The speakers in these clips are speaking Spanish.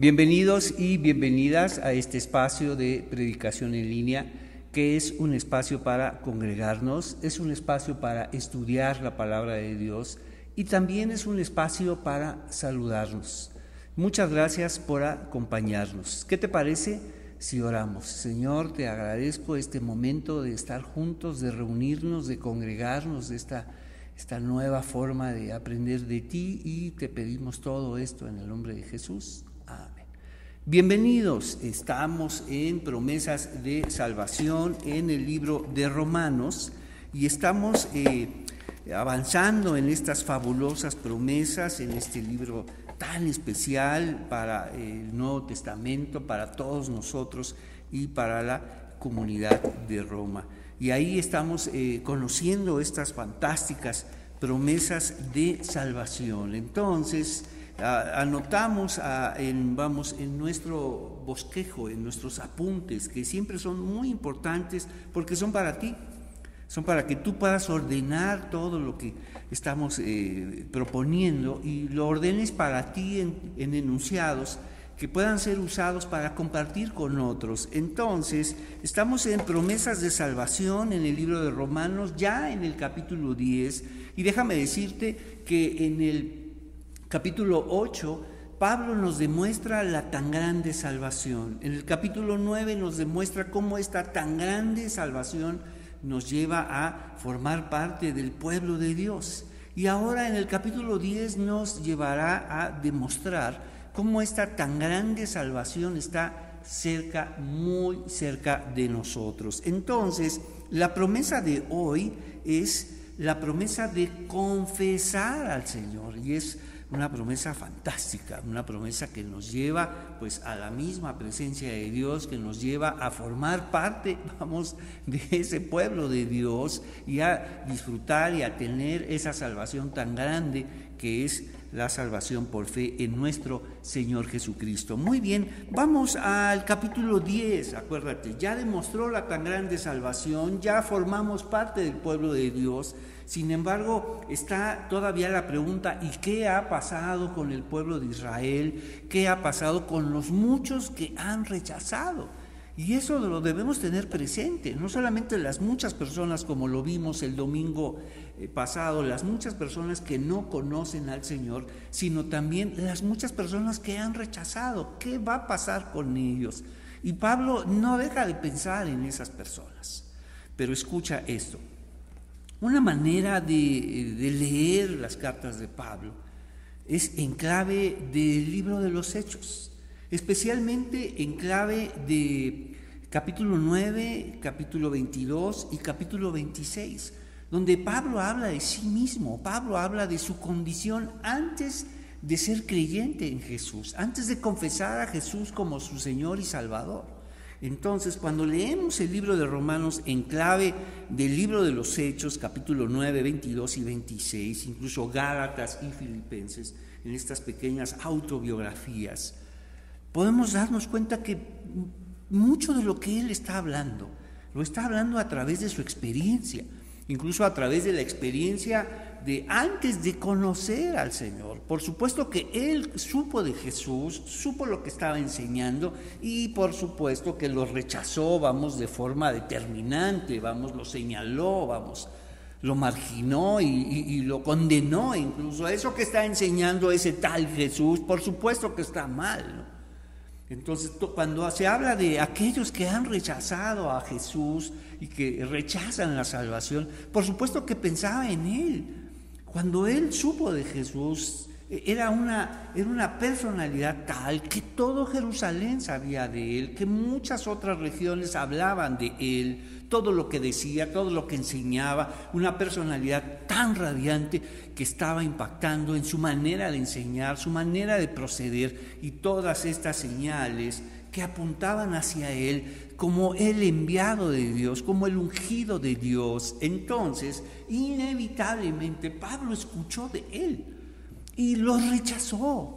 Bienvenidos y bienvenidas a este espacio de predicación en línea, que es un espacio para congregarnos, es un espacio para estudiar la palabra de Dios y también es un espacio para saludarnos. Muchas gracias por acompañarnos. ¿Qué te parece si oramos? Señor, te agradezco este momento de estar juntos, de reunirnos, de congregarnos, de esta, esta nueva forma de aprender de ti y te pedimos todo esto en el nombre de Jesús. Bienvenidos, estamos en promesas de salvación en el libro de Romanos y estamos eh, avanzando en estas fabulosas promesas, en este libro tan especial para el Nuevo Testamento, para todos nosotros y para la comunidad de Roma. Y ahí estamos eh, conociendo estas fantásticas promesas de salvación. Entonces, anotamos en, vamos, en nuestro bosquejo, en nuestros apuntes, que siempre son muy importantes porque son para ti, son para que tú puedas ordenar todo lo que estamos eh, proponiendo y lo ordenes para ti en enunciados que puedan ser usados para compartir con otros. Entonces, estamos en promesas de salvación en el libro de Romanos, ya en el capítulo 10, y déjame decirte que en el capítulo 8, Pablo nos demuestra la tan grande salvación. En el capítulo 9 nos demuestra cómo esta tan grande salvación nos lleva a formar parte del pueblo de Dios. Y ahora en el capítulo 10 nos llevará a demostrar cómo esta tan grande salvación está cerca, muy cerca de nosotros. Entonces, la promesa de hoy es la promesa de confesar al Señor y es una promesa fantástica, una promesa que nos lleva pues a la misma presencia de Dios, que nos lleva a formar parte, vamos, de ese pueblo de Dios y a disfrutar y a tener esa salvación tan grande que es la salvación por fe en nuestro Señor Jesucristo. Muy bien, vamos al capítulo 10, acuérdate, ya demostró la tan grande salvación, ya formamos parte del pueblo de Dios, sin embargo, está todavía la pregunta, ¿y qué ha pasado con el pueblo de Israel? ¿Qué ha pasado con los muchos que han rechazado? Y eso lo debemos tener presente, no solamente las muchas personas como lo vimos el domingo eh, pasado, las muchas personas que no conocen al Señor, sino también las muchas personas que han rechazado. ¿Qué va a pasar con ellos? Y Pablo no deja de pensar en esas personas. Pero escucha esto, una manera de, leer las cartas de Pablo es en clave del libro de los Hechos, especialmente en clave de capítulo 9, capítulo 22 y capítulo 26, donde Pablo habla de sí mismo, Pablo habla de su condición antes de ser creyente en Jesús, antes de confesar a Jesús como su Señor y Salvador. Entonces, cuando leemos el libro de Romanos en clave del libro de los Hechos, capítulo 9, 22 y 26, incluso Gálatas y Filipenses, en estas pequeñas autobiografías, podemos darnos cuenta que mucho de lo que él está hablando, lo está hablando a través de su experiencia, incluso a través de la experiencia de antes de conocer al Señor. Por supuesto que él supo de Jesús, supo lo que estaba enseñando y por supuesto que lo rechazó, vamos, de forma determinante, vamos, lo señaló, vamos, lo marginó y, lo condenó incluso. Eso que está enseñando ese tal Jesús, por supuesto que está mal. Entonces, cuando se habla de aquellos que han rechazado a Jesús y que rechazan la salvación, por supuesto que pensaba en Él. Cuando Él supo de Jesús, era una, era una personalidad tal que todo Jerusalén sabía de Él, que muchas otras regiones hablaban de Él, todo lo que decía, todo lo que enseñaba, una personalidad tan radiante que estaba impactando en su manera de enseñar, su manera de proceder y todas estas señales que apuntaban hacia Él como el enviado de Dios, como el ungido de Dios. Entonces, inevitablemente, Pablo escuchó de Él y lo rechazó.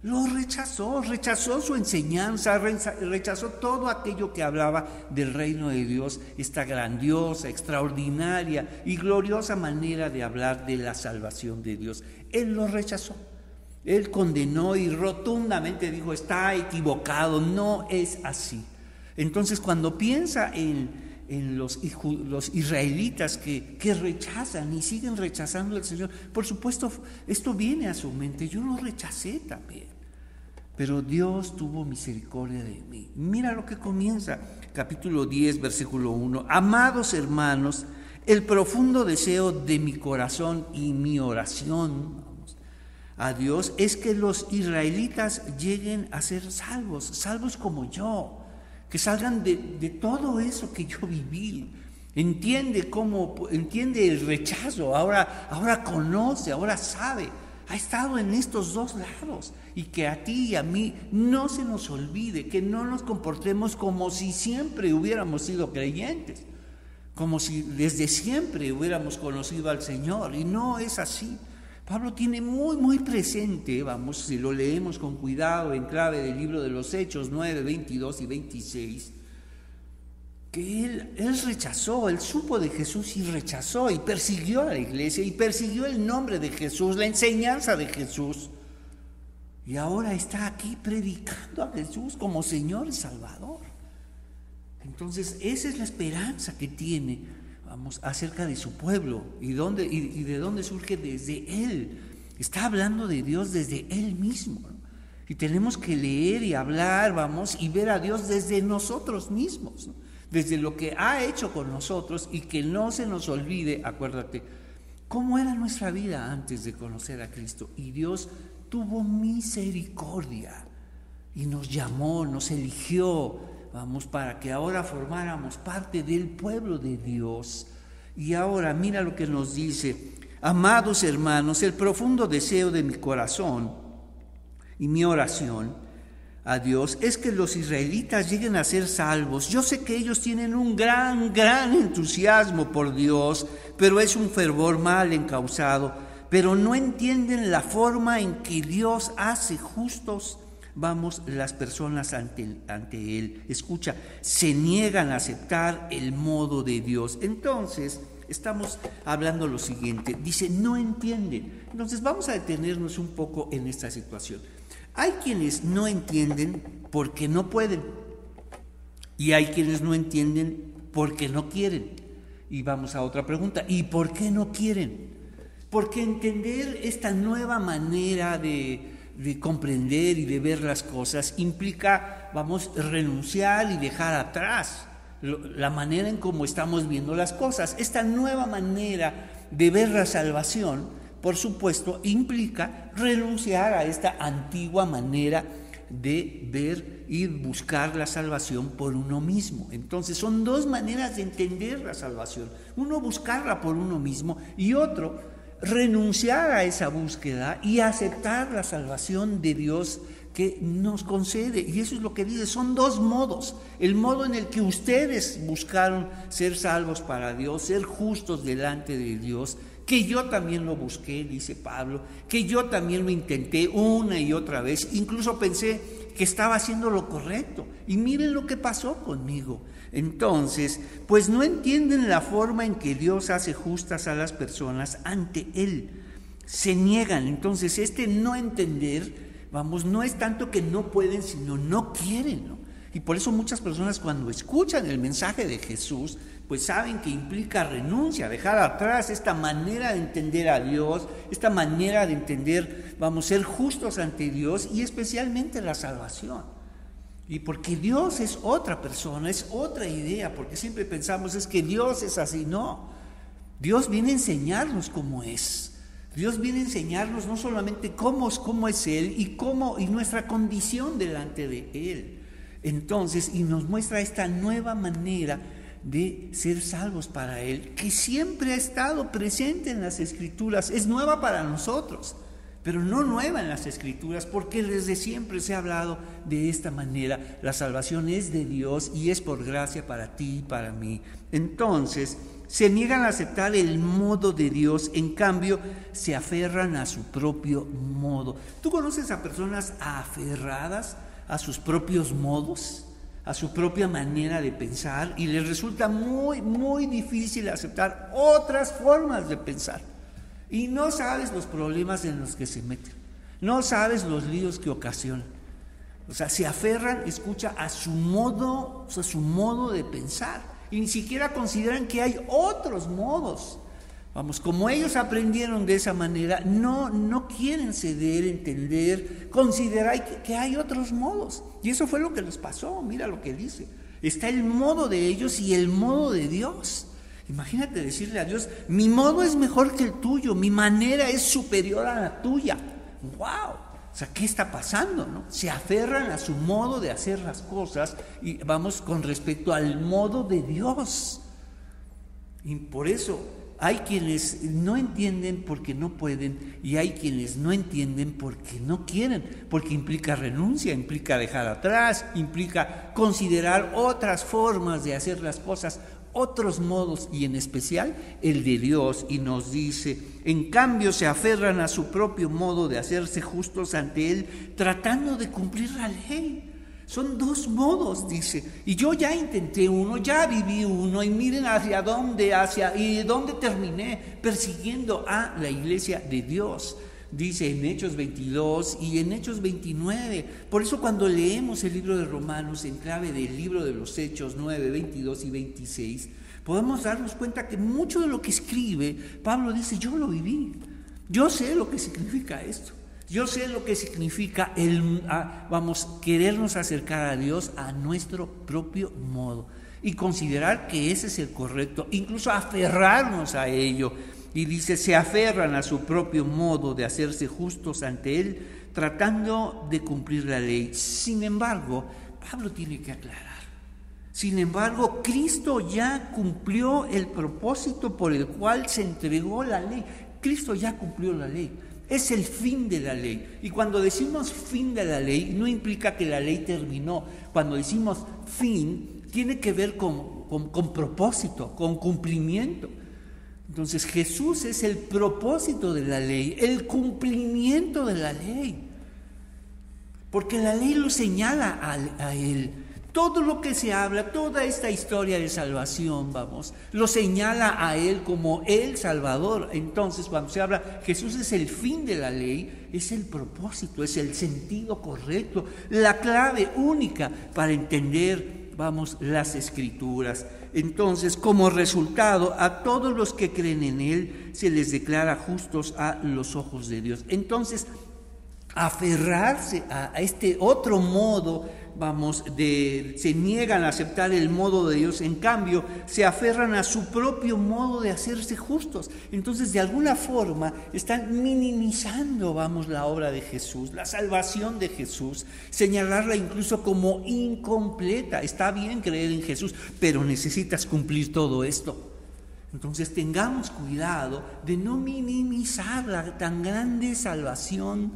Lo rechazó, rechazó su enseñanza, rechazó todo aquello que hablaba del reino de Dios, esta grandiosa, extraordinaria y gloriosa manera de hablar de la salvación de Dios. Él lo rechazó. Él condenó y rotundamente dijo, está equivocado, no es así. Entonces cuando piensa en, los, israelitas que, que, rechazan y siguen rechazando al Señor, por supuesto esto viene a su mente, yo lo rechacé también, pero Dios tuvo misericordia de mí. Mira lo que comienza, capítulo 10, versículo 1, amados hermanos, el profundo deseo de mi corazón y mi oración a Dios es que los israelitas lleguen a ser salvos, salvos como yo, que salgan de, todo eso que yo viví. Entiende cómo, entiende el rechazo, ahora, ahora conoce, ahora sabe, ha estado en estos dos lados y que a ti y a mí no se nos olvide, que no nos comportemos como si siempre hubiéramos sido creyentes como si desde siempre hubiéramos conocido al Señor, y no es así. Pablo tiene muy, muy presente, vamos, si lo leemos con cuidado en clave del libro de los Hechos 9, 22 y 26, que él, él rechazó, él supo de Jesús y rechazó y persiguió a la iglesia y persiguió el nombre de Jesús, la enseñanza de Jesús. Y ahora está aquí predicando a Jesús como Señor y Salvador. Entonces, esa es la esperanza que tiene, vamos, acerca de su pueblo y, dónde, y, de dónde surge desde Él. Está hablando de Dios desde Él mismo. Y tenemos que leer y hablar, vamos, y ver a Dios desde nosotros mismos, desde lo que ha hecho con nosotros y que no se nos olvide, acuérdate, cómo era nuestra vida antes de conocer a Cristo. Y Dios tuvo misericordia y nos llamó, nos eligió, vamos, para que ahora formáramos parte del pueblo de Dios. Y ahora mira lo que nos dice, amados hermanos, el profundo deseo de mi corazón y mi oración a Dios es que los israelitas lleguen a ser salvos. Yo sé que ellos tienen un gran, gran entusiasmo por Dios, pero es un fervor mal encausado, pero no entienden la forma en que Dios hace justos vamos las personas ante, ante Él. Escucha, se niegan a aceptar el modo de Dios. Entonces, estamos hablando lo siguiente. Dice, no entienden. Entonces, vamos a detenernos un poco en esta situación. Hay quienes no entienden porque no pueden. Y hay quienes no entienden porque no quieren. Y vamos a otra pregunta. ¿Y por qué no quieren? Porque entender esta nueva manera de, de comprender y de ver las cosas implica, vamos, renunciar y dejar atrás la manera en cómo estamos viendo las cosas. Esta nueva manera de ver la salvación, por supuesto, implica renunciar a esta antigua manera de ver y buscar la salvación por uno mismo. Entonces son dos maneras de entender la salvación. Uno buscarla por uno mismo y otro renunciar a esa búsqueda y aceptar la salvación de Dios que nos concede. Y eso es lo que dice, son dos modos. El modo en el que ustedes buscaron ser salvos para Dios, ser justos delante de Dios, que yo también lo busqué, dice Pablo, que yo también lo intenté una y otra vez, incluso pensé que estaba haciendo lo correcto. Y miren lo que pasó conmigo. Entonces, pues no entienden la forma en que Dios hace justas a las personas ante Él. Se niegan. Entonces, este no entender, vamos, no es tanto que no pueden, sino no quieren. Y por eso muchas personas cuando escuchan el mensaje de Jesús, pues saben que implica renuncia, dejar atrás esta manera de entender a Dios, esta manera de entender, vamos, ser justos ante Dios y especialmente la salvación. Y porque Dios es otra persona, es otra idea, porque siempre pensamos es que Dios es así, no. Dios viene a enseñarnos cómo es. Dios viene a enseñarnos no solamente cómo, cómo es Él y cómo y nuestra condición delante de Él. Entonces, y nos muestra esta nueva manera de ser salvos para Él, que siempre ha estado presente en las Escrituras, es nueva para nosotros pero no nueva en las escrituras, porque desde siempre se ha hablado de esta manera. La salvación es de Dios y es por gracia para ti y para mí. Entonces, se niegan a aceptar el modo de Dios, en cambio, se aferran a su propio modo. ¿Tú conoces a personas aferradas a sus propios modos? a su propia manera de pensar y les resulta muy, muy difícil aceptar otras formas de pensar. Y no sabes los problemas en los que se meten. No sabes los líos que ocasionan. O sea, se aferran, escucha, a su modo, sea, su modo de pensar. Y ni siquiera consideran que hay otros modos. Vamos, como ellos aprendieron de esa manera, no, no quieren ceder, entender, considerar que hay otros modos. Y eso fue lo que les pasó, mira lo que dice. Está el modo de ellos y el modo de Dios. Imagínate decirle a Dios, mi modo es mejor que el tuyo, mi manera es superior a la tuya. ¡Wow! O sea, ¿qué está pasando? Se aferran a su modo de hacer las cosas y vamos con respecto al modo de Dios. Y por eso hay quienes no entienden porque no pueden y hay quienes no entienden porque no quieren, porque implica renuncia, implica dejar atrás, implica considerar otras formas de hacer las cosas, otros modos y en especial el de Dios y nos dice, en cambio se aferran a su propio modo de hacerse justos ante Él, tratando de cumplir la ley. Son dos modos, dice. Y yo ya intenté uno, ya viví uno, y miren hacia dónde, hacia y dónde terminé, persiguiendo a la iglesia de Dios dice en Hechos 22 y en Hechos 29. Por eso cuando leemos el libro de Romanos en clave del libro de los Hechos 9, 22 y 26, podemos darnos cuenta que mucho de lo que escribe, Pablo dice, yo lo viví, yo sé lo que significa esto. Yo sé lo que significa el, vamos, querernos acercar a Dios a nuestro propio modo y considerar que ese es el correcto, incluso aferrarnos a ello y dice, se aferran a su propio modo de hacerse justos ante Él, tratando de cumplir la ley. Sin embargo, Pablo tiene que aclarar. Sin embargo, Cristo ya cumplió el propósito por el cual se entregó la ley. Cristo ya cumplió la ley. Es el fin de la ley. Y cuando decimos fin de la ley, no implica que la ley terminó. Cuando decimos fin, tiene que ver con, con propósito, con cumplimiento. Entonces Jesús es el propósito de la ley, el cumplimiento de la ley. Porque la ley lo señala a, Él. Todo lo que se habla, toda esta historia de salvación, vamos, lo señala a Él como el Salvador. Entonces, cuando se habla, Jesús es el fin de la ley, es el propósito, es el sentido correcto, la clave única para entender, vamos, las escrituras. Entonces, como resultado, a todos los que creen en Él se les declara justos a los ojos de Dios. Entonces, aferrarse a, este otro modo, vamos, de, se niegan a aceptar el modo de Dios, en cambio, se aferran a su propio modo de hacerse justos. Entonces, de alguna forma, están minimizando, vamos, la obra de Jesús, la salvación de Jesús, señalarla incluso como incompleta. Está bien creer en Jesús, pero necesitas cumplir todo esto. Entonces tengamos cuidado de no minimizar la tan grande salvación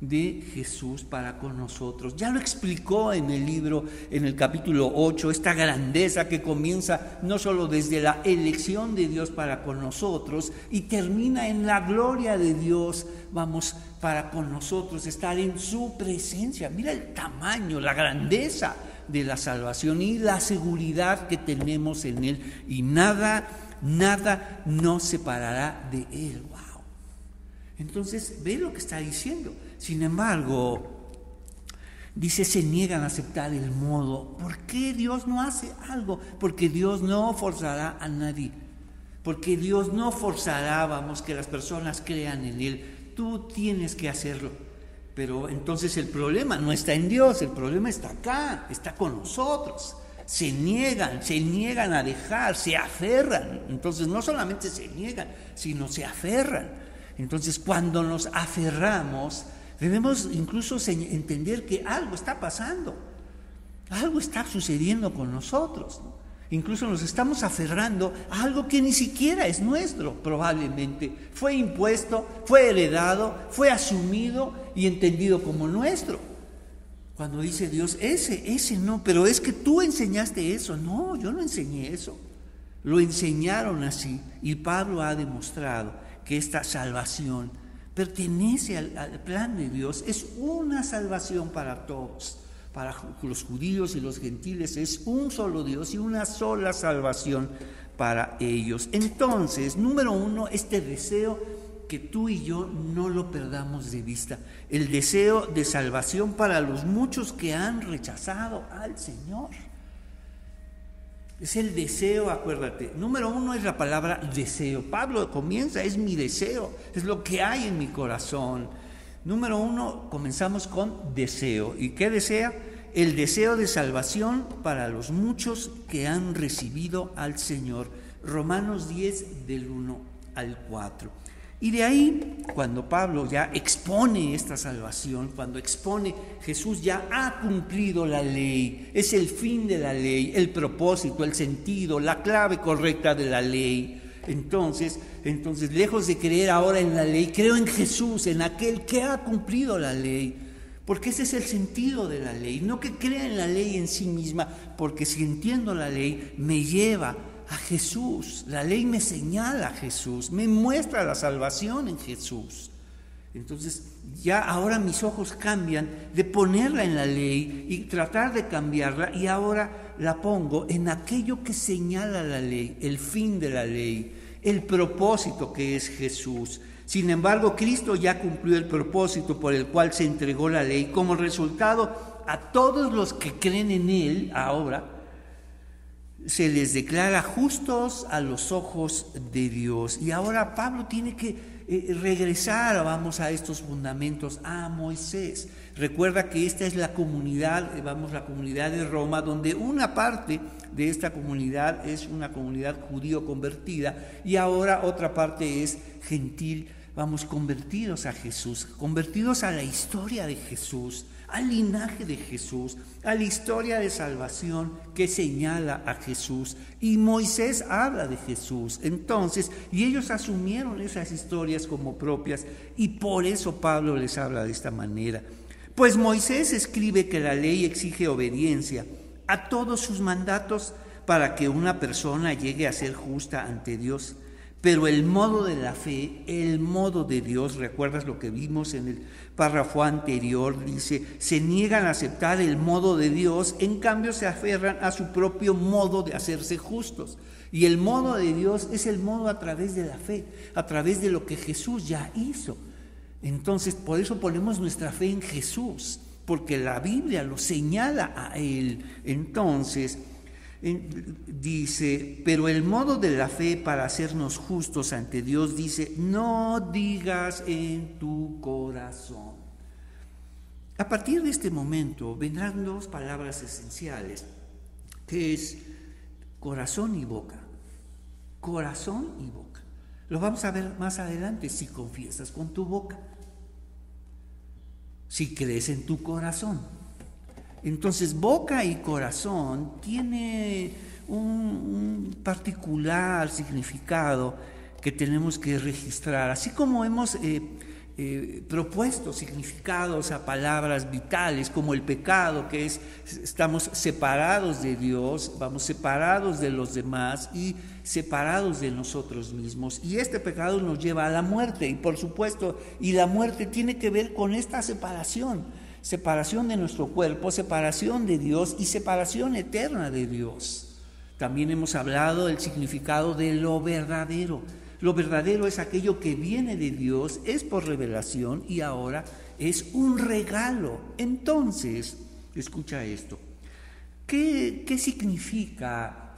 de Jesús para con nosotros. Ya lo explicó en el libro, en el capítulo 8, esta grandeza que comienza no solo desde la elección de Dios para con nosotros y termina en la gloria de Dios, vamos, para con nosotros, estar en su presencia. Mira el tamaño, la grandeza de la salvación y la seguridad que tenemos en Él y nada, nada nos separará de Él. Wow. Entonces, ve lo que está diciendo. Sin embargo, dice, se niegan a aceptar el modo. ¿Por qué Dios no hace algo? Porque Dios no forzará a nadie. Porque Dios no forzará, vamos, que las personas crean en Él. Tú tienes que hacerlo. Pero entonces el problema no está en Dios, el problema está acá, está con nosotros. Se niegan, se niegan a dejar, se aferran. Entonces no solamente se niegan, sino se aferran. Entonces cuando nos aferramos, Debemos incluso entender que algo está pasando, algo está sucediendo con nosotros. Incluso nos estamos aferrando a algo que ni siquiera es nuestro, probablemente. Fue impuesto, fue heredado, fue asumido y entendido como nuestro. Cuando dice Dios, ese, ese no, pero es que tú enseñaste eso. No, yo no enseñé eso. Lo enseñaron así. Y Pablo ha demostrado que esta salvación pertenece al, plan de Dios, es una salvación para todos, para los judíos y los gentiles, es un solo Dios y una sola salvación para ellos. Entonces, número uno, este deseo que tú y yo no lo perdamos de vista. El deseo de salvación para los muchos que han rechazado al Señor. Es el deseo, acuérdate. Número uno es la palabra deseo. Pablo comienza, es mi deseo, es lo que hay en mi corazón. Número uno, comenzamos con deseo. ¿Y qué desea? El deseo de salvación para los muchos que han recibido al Señor. Romanos 10 del 1 al 4. Y de ahí, cuando Pablo ya expone esta salvación, cuando expone Jesús ya ha cumplido la ley, es el fin de la ley, el propósito, el sentido, la clave correcta de la ley. Entonces, entonces lejos de creer ahora en la ley, creo en Jesús, en aquel que ha cumplido la ley. Porque ese es el sentido de la ley, no que crea en la ley en sí misma, porque si entiendo la ley me lleva a Jesús. La ley me señala a Jesús, me muestra la salvación en Jesús. Entonces ya ahora mis ojos cambian de ponerla en la ley y tratar de cambiarla y ahora la pongo en aquello que señala la ley, el fin de la ley, el propósito que es Jesús. Sin embargo, Cristo ya cumplió el propósito por el cual se entregó la ley. Como resultado, a todos los que creen en Él ahora, se les declara justos a los ojos de Dios. Y ahora Pablo tiene que eh, regresar, vamos, a estos fundamentos, a Moisés. Recuerda que esta es la comunidad, eh, vamos, la comunidad de Roma, donde una parte de esta comunidad es una comunidad judío convertida y ahora otra parte es gentil, vamos, convertidos a Jesús, convertidos a la historia de Jesús al linaje de Jesús, a la historia de salvación que señala a Jesús. Y Moisés habla de Jesús. Entonces, y ellos asumieron esas historias como propias y por eso Pablo les habla de esta manera. Pues Moisés escribe que la ley exige obediencia a todos sus mandatos para que una persona llegue a ser justa ante Dios. Pero el modo de la fe, el modo de Dios, recuerdas lo que vimos en el párrafo anterior, dice, se niegan a aceptar el modo de Dios, en cambio se aferran a su propio modo de hacerse justos. Y el modo de Dios es el modo a través de la fe, a través de lo que Jesús ya hizo. Entonces, por eso ponemos nuestra fe en Jesús, porque la Biblia lo señala a Él. Entonces, dice, pero el modo de la fe para hacernos justos ante Dios dice, no digas en tu corazón. A partir de este momento vendrán dos palabras esenciales, que es corazón y boca. Corazón y boca. Lo vamos a ver más adelante si confiesas con tu boca, si crees en tu corazón. Entonces, boca y corazón tiene un, particular significado que tenemos que registrar, así como hemos eh, eh, propuesto significados a palabras vitales como el pecado, que es estamos separados de Dios, vamos separados de los demás y separados de nosotros mismos. Y este pecado nos lleva a la muerte, y por supuesto, y la muerte tiene que ver con esta separación separación de nuestro cuerpo, separación de Dios y separación eterna de Dios. También hemos hablado del significado de lo verdadero. Lo verdadero es aquello que viene de Dios, es por revelación y ahora es un regalo. Entonces, escucha esto. ¿Qué, significa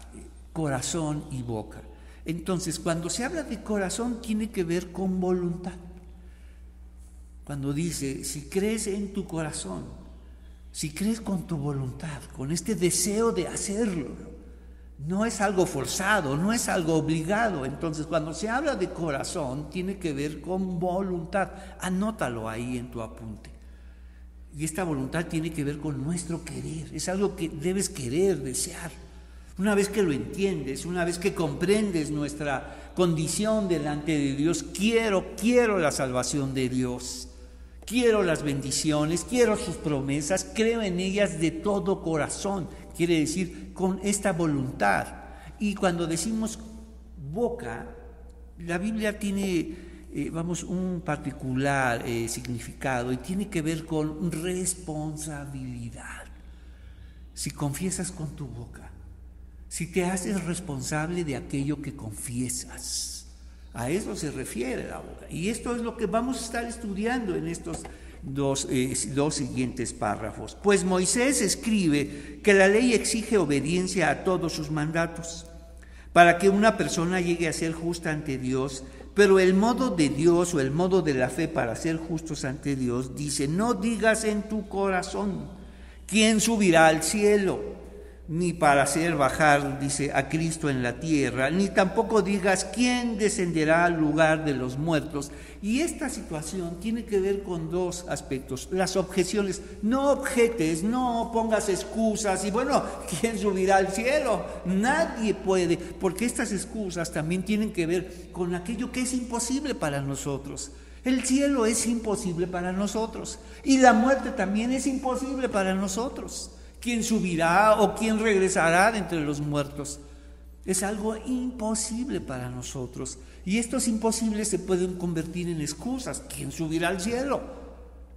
corazón y boca? Entonces, cuando se habla de corazón tiene que ver con voluntad cuando dice, si crees en tu corazón, si crees con tu voluntad, con este deseo de hacerlo, no es algo forzado, no es algo obligado. Entonces, cuando se habla de corazón, tiene que ver con voluntad. Anótalo ahí en tu apunte. Y esta voluntad tiene que ver con nuestro querer. Es algo que debes querer, desear. Una vez que lo entiendes, una vez que comprendes nuestra condición delante de Dios, quiero, quiero la salvación de Dios quiero las bendiciones, quiero sus promesas, creo en ellas de todo corazón, quiere decir con esta voluntad. Y cuando decimos boca, la Biblia tiene, eh, vamos, un particular eh, significado y tiene que ver con responsabilidad. Si confiesas con tu boca, si te haces responsable de aquello que confiesas, A eso se refiere la boca. Y esto es lo que vamos a estar estudiando en estos dos, eh, dos, siguientes párrafos. Pues Moisés escribe que la ley exige obediencia a todos sus mandatos para que una persona llegue a ser justa ante Dios, pero el modo de Dios o el modo de la fe para ser justos ante Dios dice, no digas en tu corazón, ¿quién subirá al cielo? Ni para hacer bajar, dice, a Cristo en la tierra, ni tampoco digas quién descenderá al lugar de los muertos. Y esta situación tiene que ver con dos aspectos. Las objeciones, no objetes, no pongas excusas y bueno, ¿quién subirá al cielo? Nadie puede, porque estas excusas también tienen que ver con aquello que es imposible para nosotros. El cielo es imposible para nosotros y la muerte también es imposible para nosotros quién subirá o quién regresará de entre los muertos. Es algo imposible para nosotros. Y estos imposibles se pueden convertir en excusas. ¿Quién subirá al cielo?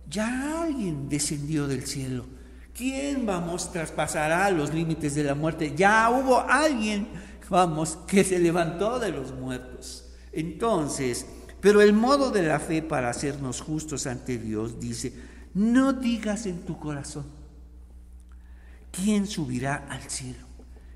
Ya alguien descendió del cielo. ¿Quién, vamos, traspasará los límites de la muerte? Ya hubo alguien, vamos, que se levantó de los muertos. Entonces, pero el modo de la fe para hacernos justos ante Dios dice, no digas en tu corazón, ¿quién subirá al cielo?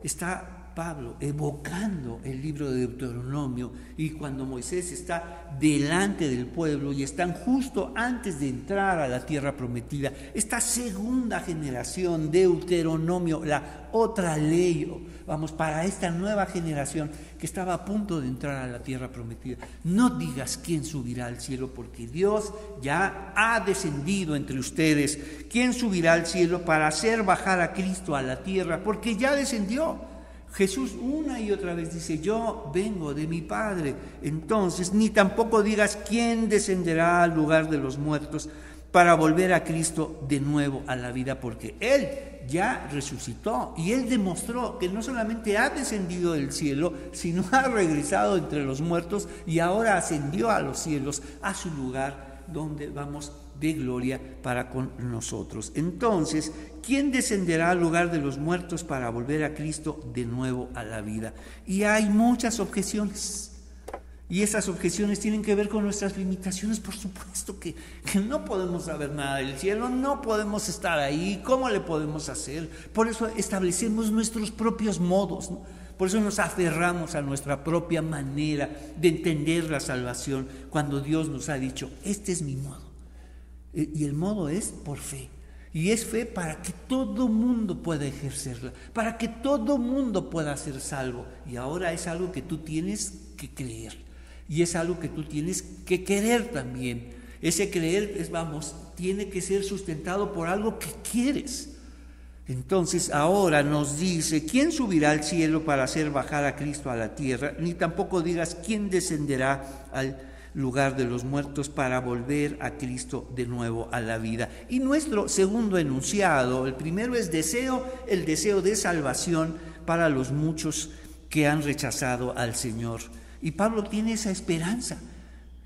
Está Pablo evocando el libro de Deuteronomio y cuando Moisés está delante del pueblo y están justo antes de entrar a la tierra prometida, esta segunda generación de Deuteronomio, la otra ley, vamos, para esta nueva generación que estaba a punto de entrar a la tierra prometida, no digas quién subirá al cielo porque Dios ya ha descendido entre ustedes. ¿Quién subirá al cielo para hacer bajar a Cristo a la tierra? Porque ya descendió. Jesús una y otra vez dice, yo vengo de mi Padre. Entonces, ni tampoco digas quién descenderá al lugar de los muertos para volver a Cristo de nuevo a la vida, porque Él ya resucitó y Él demostró que no solamente ha descendido del cielo, sino ha regresado entre los muertos y ahora ascendió a los cielos, a su lugar donde vamos de gloria para con nosotros. Entonces, ¿quién descenderá al lugar de los muertos para volver a Cristo de nuevo a la vida? Y hay muchas objeciones. Y esas objeciones tienen que ver con nuestras limitaciones, por supuesto que, no podemos saber nada del cielo, no podemos estar ahí, ¿cómo le podemos hacer? Por eso establecemos nuestros propios modos, por eso nos aferramos a nuestra propia manera de entender la salvación, cuando Dios nos ha dicho, este es mi modo. Y el modo es por fe. Y es fe para que todo mundo pueda ejercerla, para que todo mundo pueda ser salvo. Y ahora es algo que tú tienes que creer. Y es algo que tú tienes que querer también. Ese creer es, vamos, tiene que ser sustentado por algo que quieres. Entonces ahora nos dice, ¿quién subirá al cielo para hacer bajar a Cristo a la tierra? Ni tampoco digas, ¿quién descenderá al lugar de los muertos para volver a Cristo de nuevo a la vida. Y nuestro segundo enunciado, el primero es deseo, el deseo de salvación para los muchos que han rechazado al Señor. Y Pablo tiene esa esperanza.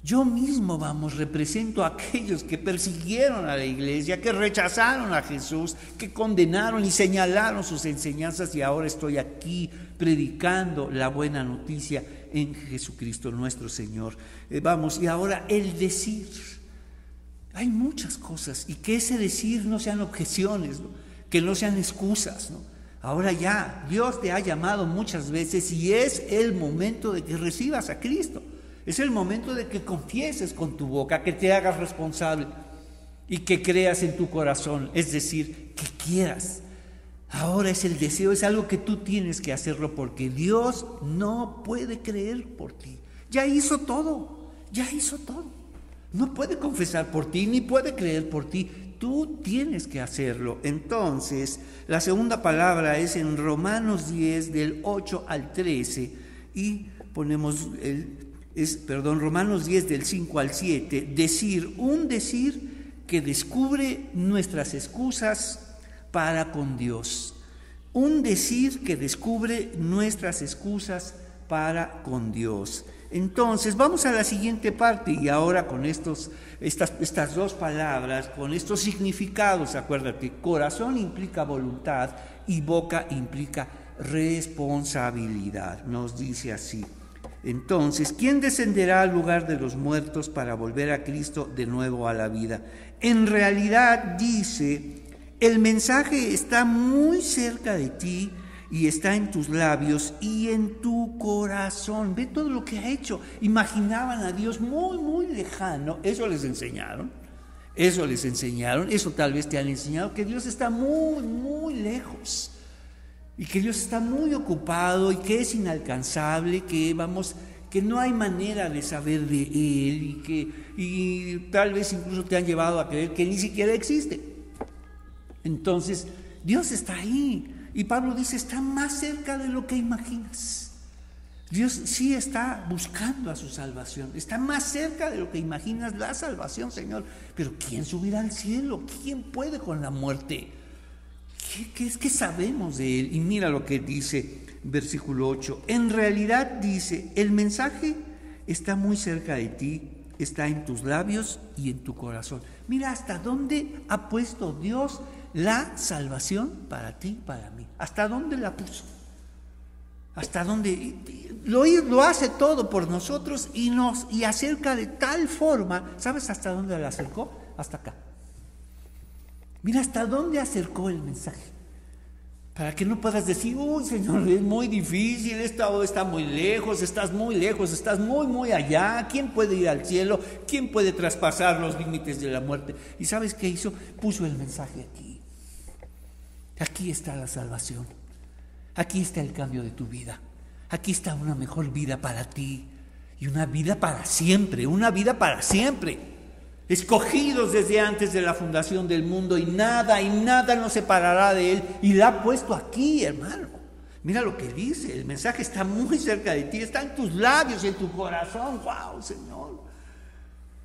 Yo mismo, vamos, represento a aquellos que persiguieron a la iglesia, que rechazaron a Jesús, que condenaron y señalaron sus enseñanzas y ahora estoy aquí predicando la buena noticia en Jesucristo nuestro Señor. Eh, vamos, y ahora el decir. Hay muchas cosas y que ese decir no sean objeciones, que no sean excusas. Ahora ya, Dios te ha llamado muchas veces y es el momento de que recibas a Cristo. Es el momento de que confieses con tu boca, que te hagas responsable y que creas en tu corazón, es decir, que quieras Ahora es el deseo, es algo que tú tienes que hacerlo porque Dios no puede creer por ti. Ya hizo todo, ya hizo todo. No puede confesar por ti ni puede creer por ti. Tú tienes que hacerlo. Entonces, la segunda palabra es en Romanos 10 del 8 al 13 y ponemos el es perdón, Romanos 10 del 5 al 7, decir un decir que descubre nuestras excusas para con Dios. Un decir que descubre nuestras excusas para con Dios. Entonces, vamos a la siguiente parte y ahora con estos, estas, estas dos palabras, con estos significados, acuérdate, corazón implica voluntad y boca implica responsabilidad. Nos dice así, Entonces, ¿quién descenderá al lugar de los muertos para volver a Cristo de nuevo a la vida? En realidad dice, el mensaje está muy cerca de ti y está en tus labios y en tu corazón. Ve todo lo que ha hecho. Imaginaban a Dios muy, muy lejano. Eso les enseñaron. Eso les enseñaron. Eso tal vez te han enseñado que Dios está muy, muy lejos y que Dios está muy ocupado y que es inalcanzable, que vamos, que no hay manera de saber de Él y que y tal vez incluso te han llevado a creer que ni siquiera existe. Entonces, Dios está ahí. Y Pablo dice, está más cerca de lo que imaginas. Dios sí está buscando a su salvación, está más cerca de lo que imaginas la salvación, Señor. Pero ¿quién subirá al cielo? ¿Quién puede con la muerte? ¿Qué, es que sabemos de él? Y mira lo que dice versículo 8. En realidad dice, el mensaje está muy cerca de ti, está en tus labios y en tu corazón. Mira hasta dónde ha puesto Dios la salvación para ti, para mí. ¿Hasta dónde la puso? Hasta dónde lo, lo hace todo por nosotros y nos y acerca de tal forma, ¿sabes hasta dónde la acercó? Hasta acá. Mira hasta dónde acercó el mensaje. Para que no puedas decir, uy Señor, es muy difícil, esto está muy lejos, estás muy lejos, estás muy, muy allá. ¿Quién puede ir al cielo? ¿Quién puede traspasar los límites de la muerte? ¿Y sabes qué hizo? Puso el mensaje aquí. Aquí está la salvación. Aquí está el cambio de tu vida. Aquí está una mejor vida para ti. Y una vida para siempre, una vida para siempre escogidos desde antes de la fundación del mundo y nada y nada nos separará de Él. Y la ha puesto aquí, hermano. Mira lo que dice, el mensaje está muy cerca de ti, está en tus labios, en tu corazón. ¡Wow, Señor!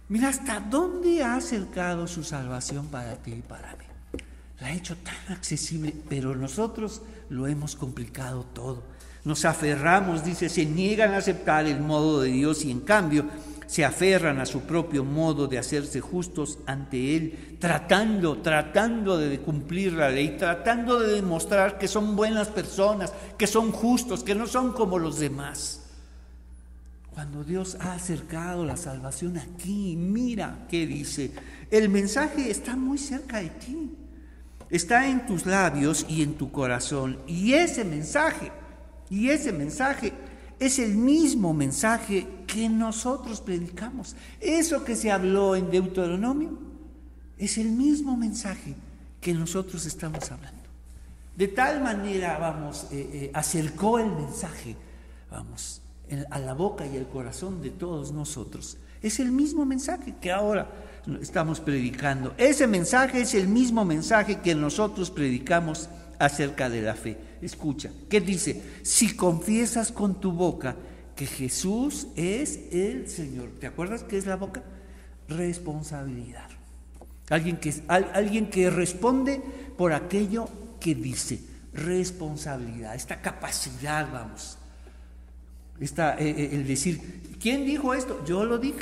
Mira hasta dónde ha acercado su salvación para ti y para mí. La ha hecho tan accesible, pero nosotros lo hemos complicado todo. Nos aferramos, dice, se niegan a aceptar el modo de Dios y en cambio se aferran a su propio modo de hacerse justos ante Él, tratando, tratando de cumplir la ley, tratando de demostrar que son buenas personas, que son justos, que no son como los demás. Cuando Dios ha acercado la salvación aquí, mira qué dice, el mensaje está muy cerca de ti, está en tus labios y en tu corazón, y ese mensaje, y ese mensaje es el mismo mensaje que nosotros predicamos. Eso que se habló en Deuteronomio es el mismo mensaje que nosotros estamos hablando. De tal manera, vamos, eh, eh, acercó el mensaje, vamos, a la boca y al corazón de todos nosotros. Es el mismo mensaje que ahora estamos predicando. Ese mensaje es el mismo mensaje que nosotros predicamos acerca de la fe. Escucha, ¿qué dice? Si confiesas con tu boca que Jesús es el Señor, ¿te acuerdas qué es la boca? Responsabilidad. Alguien que, alguien que responde por aquello que dice. Responsabilidad, esta capacidad, vamos. Esta, eh, eh, el decir, ¿quién dijo esto? Yo lo dije.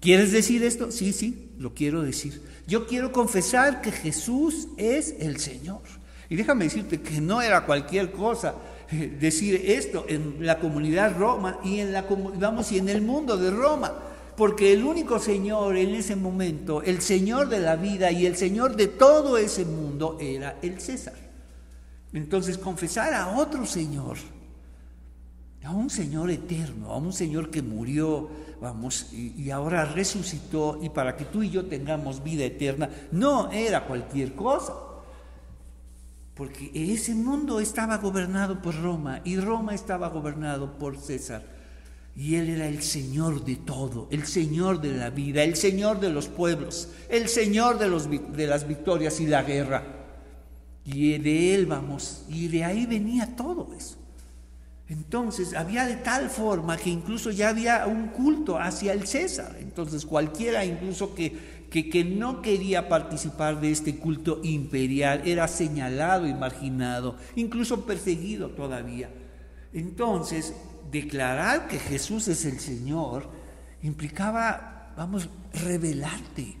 ¿Quieres decir esto? Sí, sí, lo quiero decir. Yo quiero confesar que Jesús es el Señor. Y déjame decirte que no era cualquier cosa eh, decir esto en la comunidad Roma y en la vamos y en el mundo de Roma, porque el único Señor en ese momento, el Señor de la vida y el Señor de todo ese mundo era el César. Entonces confesar a otro Señor, a un Señor eterno, a un Señor que murió, vamos, y, ahora resucitó y para que tú y yo tengamos vida eterna, no era cualquier cosa. Porque ese mundo estaba gobernado por Roma y Roma estaba gobernado por César. Y él era el Señor de todo, el Señor de la vida, el Señor de los pueblos, el Señor de, los, de las victorias y la guerra. Y de él vamos, y de ahí venía todo eso. Entonces había de tal forma que incluso ya había un culto hacia el César. Entonces cualquiera incluso que, no quería participar de este culto imperial era señalado y marginado, incluso perseguido todavía. Entonces, declarar que Jesús es el Señor implicaba, vamos, rebelarte.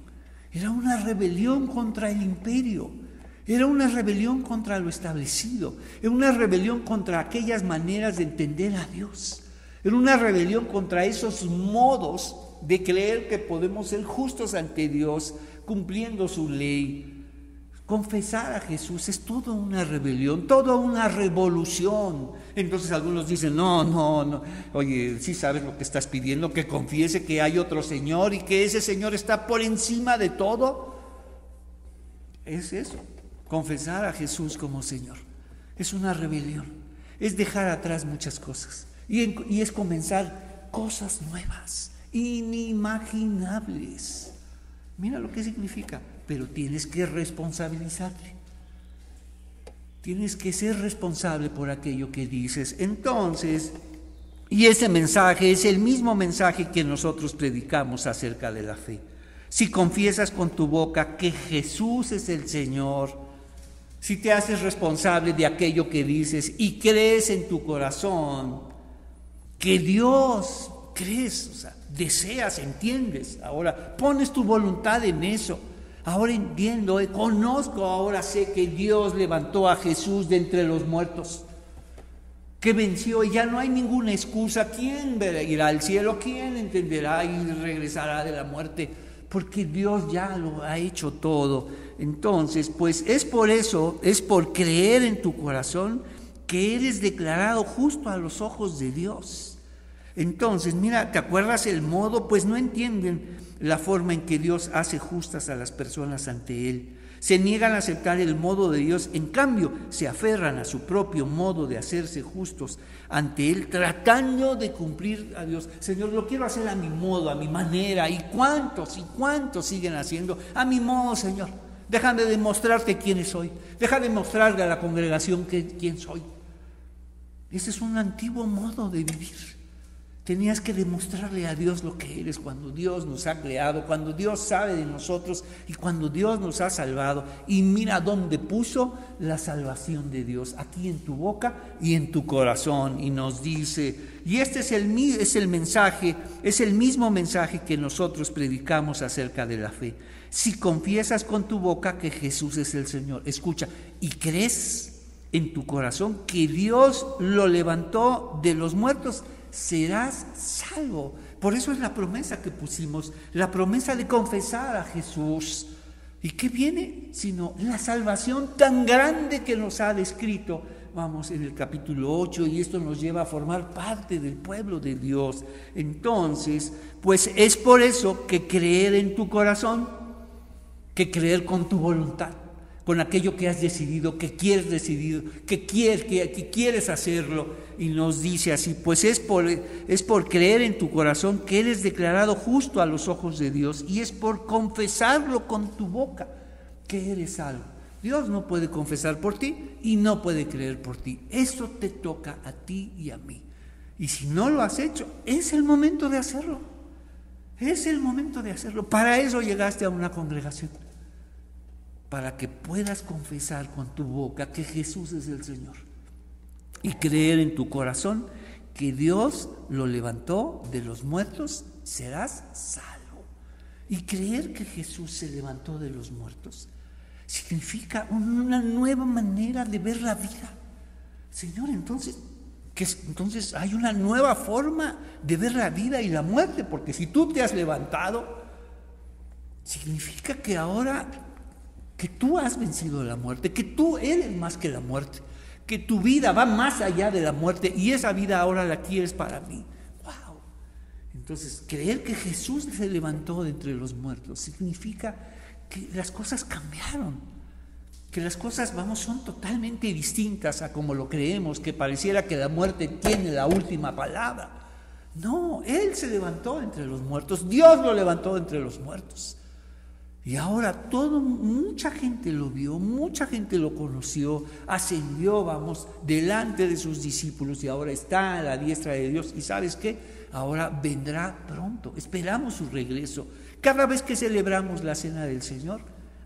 Era una rebelión contra el imperio. Era una rebelión contra lo establecido, era una rebelión contra aquellas maneras de entender a Dios, era una rebelión contra esos modos de creer que podemos ser justos ante Dios cumpliendo su ley. Confesar a Jesús es toda una rebelión, toda una revolución. Entonces algunos dicen, no, no, no, oye, si sabes lo que estás pidiendo, que confiese que hay otro Señor y que ese Señor está por encima de todo. Es eso, confesar a Jesús como Señor. Es una rebelión, es dejar atrás muchas cosas y, y es comenzar cosas nuevas, inimaginables. Mira lo que significa pero tienes que responsabilizarte. Tienes que ser responsable por aquello que dices. Entonces, y ese mensaje es el mismo mensaje que nosotros predicamos acerca de la fe. Si confiesas con tu boca que Jesús es el Señor, si te haces responsable de aquello que dices y crees en tu corazón que Dios, crees, o sea, deseas, entiendes, ahora pones tu voluntad en eso Ahora entiendo, eh, conozco, ahora sé que Dios levantó a Jesús de entre los muertos, que venció y ya no hay ninguna excusa. ¿Quién irá al cielo? ¿Quién entenderá y regresará de la muerte? Porque Dios ya lo ha hecho todo. Entonces, pues es por eso, es por creer en tu corazón que eres declarado justo a los ojos de Dios. Entonces, mira, ¿te acuerdas el modo? Pues no entienden la forma en que Dios hace justas a las personas ante Él. Se niegan a aceptar el modo de Dios, en cambio se aferran a su propio modo de hacerse justos ante Él, tratando de cumplir a Dios. Señor, lo quiero hacer a mi modo, a mi manera. ¿Y cuántos y cuántos siguen haciendo? A mi modo, Señor. Déjame demostrarte quién soy. Déjame mostrarle a la congregación quién soy. Ese es un antiguo modo de vivir. Tenías que demostrarle a Dios lo que eres cuando Dios nos ha creado, cuando Dios sabe de nosotros y cuando Dios nos ha salvado. Y mira dónde puso la salvación de Dios, aquí en tu boca y en tu corazón. Y nos dice, y este es el, es el mensaje, es el mismo mensaje que nosotros predicamos acerca de la fe. Si confiesas con tu boca que Jesús es el Señor, escucha, y crees en tu corazón que Dios lo levantó de los muertos, serás salvo. Por eso es la promesa que pusimos, la promesa de confesar a Jesús. ¿Y qué viene? Sino la salvación tan grande que nos ha descrito, vamos, en el capítulo 8, y esto nos lleva a formar parte del pueblo de Dios. Entonces, pues es por eso que creer en tu corazón, que creer con tu voluntad con aquello que has decidido, que quieres decidir, que quieres, que, quieres hacerlo. Y nos dice así, pues es por, es por creer en tu corazón que eres declarado justo a los ojos de Dios y es por confesarlo con tu boca que eres salvo. Dios no puede confesar por ti y no puede creer por ti. Eso te toca a ti y a mí. Y si no lo has hecho, es el momento de hacerlo. Es el momento de hacerlo. Para eso llegaste a una congregación para que puedas confesar con tu boca que Jesús es el Señor y creer en tu corazón que Dios lo levantó de los muertos, serás salvo. Y creer que Jesús se levantó de los muertos significa una nueva manera de ver la vida. Señor, entonces, que entonces hay una nueva forma de ver la vida y la muerte, porque si tú te has levantado, significa que ahora que tú has vencido la muerte, que tú eres más que la muerte, que tu vida va más allá de la muerte y esa vida ahora la quieres para mí. ¡Wow! Entonces, creer que Jesús se levantó de entre los muertos significa que las cosas cambiaron, que las cosas, vamos, son totalmente distintas a como lo creemos, que pareciera que la muerte tiene la última palabra. No, Él se levantó entre los muertos, Dios lo levantó entre los muertos. Y ahora todo, mucha gente lo vio, mucha gente lo conoció, ascendió, vamos, delante de sus discípulos y ahora está a la diestra de Dios. ¿Y sabes qué? Ahora vendrá pronto, esperamos su regreso. Cada vez que celebramos la cena del Señor,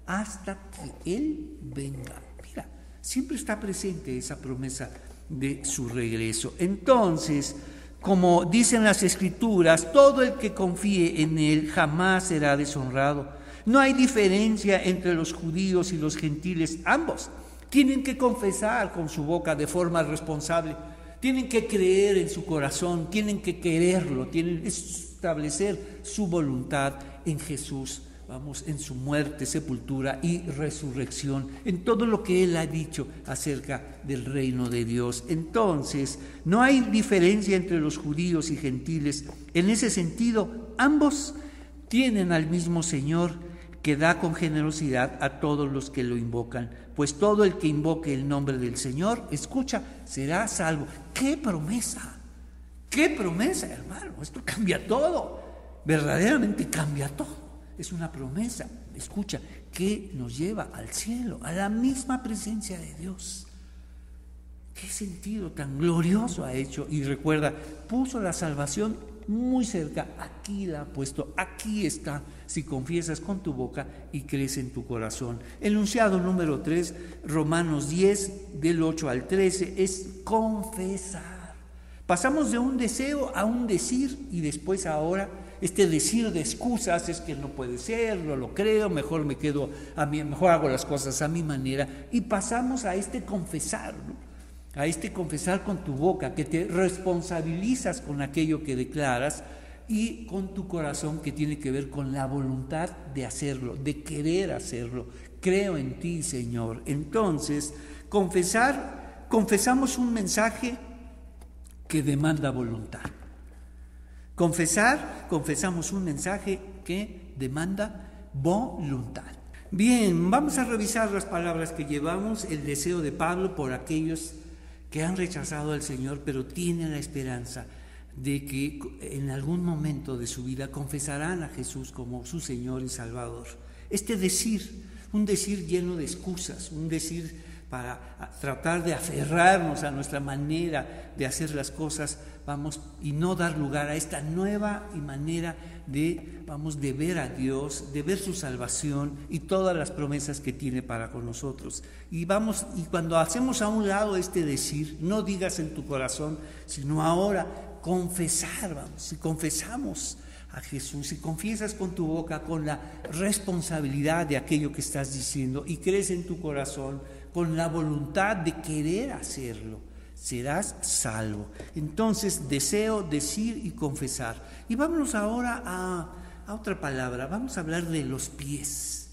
hasta que Él venga. Mira, siempre está presente esa promesa de su regreso. Entonces, como dicen las escrituras, todo el que confíe en Él jamás será deshonrado No hay diferencia entre los judíos y los gentiles, ambos tienen que confesar con su boca de forma responsable, tienen que creer en su corazón, tienen que quererlo, tienen que establecer su voluntad en Jesús. Vamos, en su muerte, sepultura y resurrección, en todo lo que Él ha dicho acerca del reino de Dios. Entonces, no hay diferencia entre los judíos y gentiles. En ese sentido, ambos tienen al mismo Señor que da con generosidad a todos los que lo invocan, pues todo el que invoque el nombre del Señor, escucha, será salvo. ¡Qué promesa! ¡Qué promesa, hermano! Esto cambia todo, verdaderamente cambia todo es una promesa, escucha, que nos lleva al cielo, a la misma presencia de Dios. ¿Qué sentido tan glorioso ha hecho? Y recuerda, puso la salvación muy cerca, aquí la ha puesto, aquí está, si confiesas con tu boca y crees en tu corazón. Enunciado número 3, Romanos 10, del 8 al 13, es confesar. Pasamos de un deseo a un decir y después ahora este decir de excusas es que no puede ser, no lo creo, mejor me quedo a mí, mejor hago las cosas a mi manera y pasamos a este confesar, a este confesar con tu boca, que te responsabilizas con aquello que declaras y con tu corazón que tiene que ver con la voluntad de hacerlo, de querer hacerlo. Creo en ti, Señor. Entonces, confesar, confesamos un mensaje que demanda voluntad. Confesar, confesamos un mensaje que demanda voluntad. Bien, vamos a revisar las palabras que llevamos, el deseo de Pablo por aquellos que han rechazado al Señor, pero tienen la esperanza de que en algún momento de su vida confesarán a Jesús como su Señor y Salvador. Este decir, un decir lleno de excusas, un decir para tratar de aferrarnos a nuestra manera de hacer las cosas, vamos, y no dar lugar a esta nueva manera de, vamos, de ver a Dios, de ver su salvación y todas las promesas que tiene para con nosotros. Y vamos, y cuando hacemos a un lado este decir, no digas en tu corazón, sino ahora confesar, vamos, si confesamos a Jesús, si confiesas con tu boca con la responsabilidad de aquello que estás diciendo y crees en tu corazón con la voluntad de querer hacerlo, serás salvo. Entonces, deseo decir y confesar. Y vámonos ahora a, a otra palabra, vamos a hablar de los pies.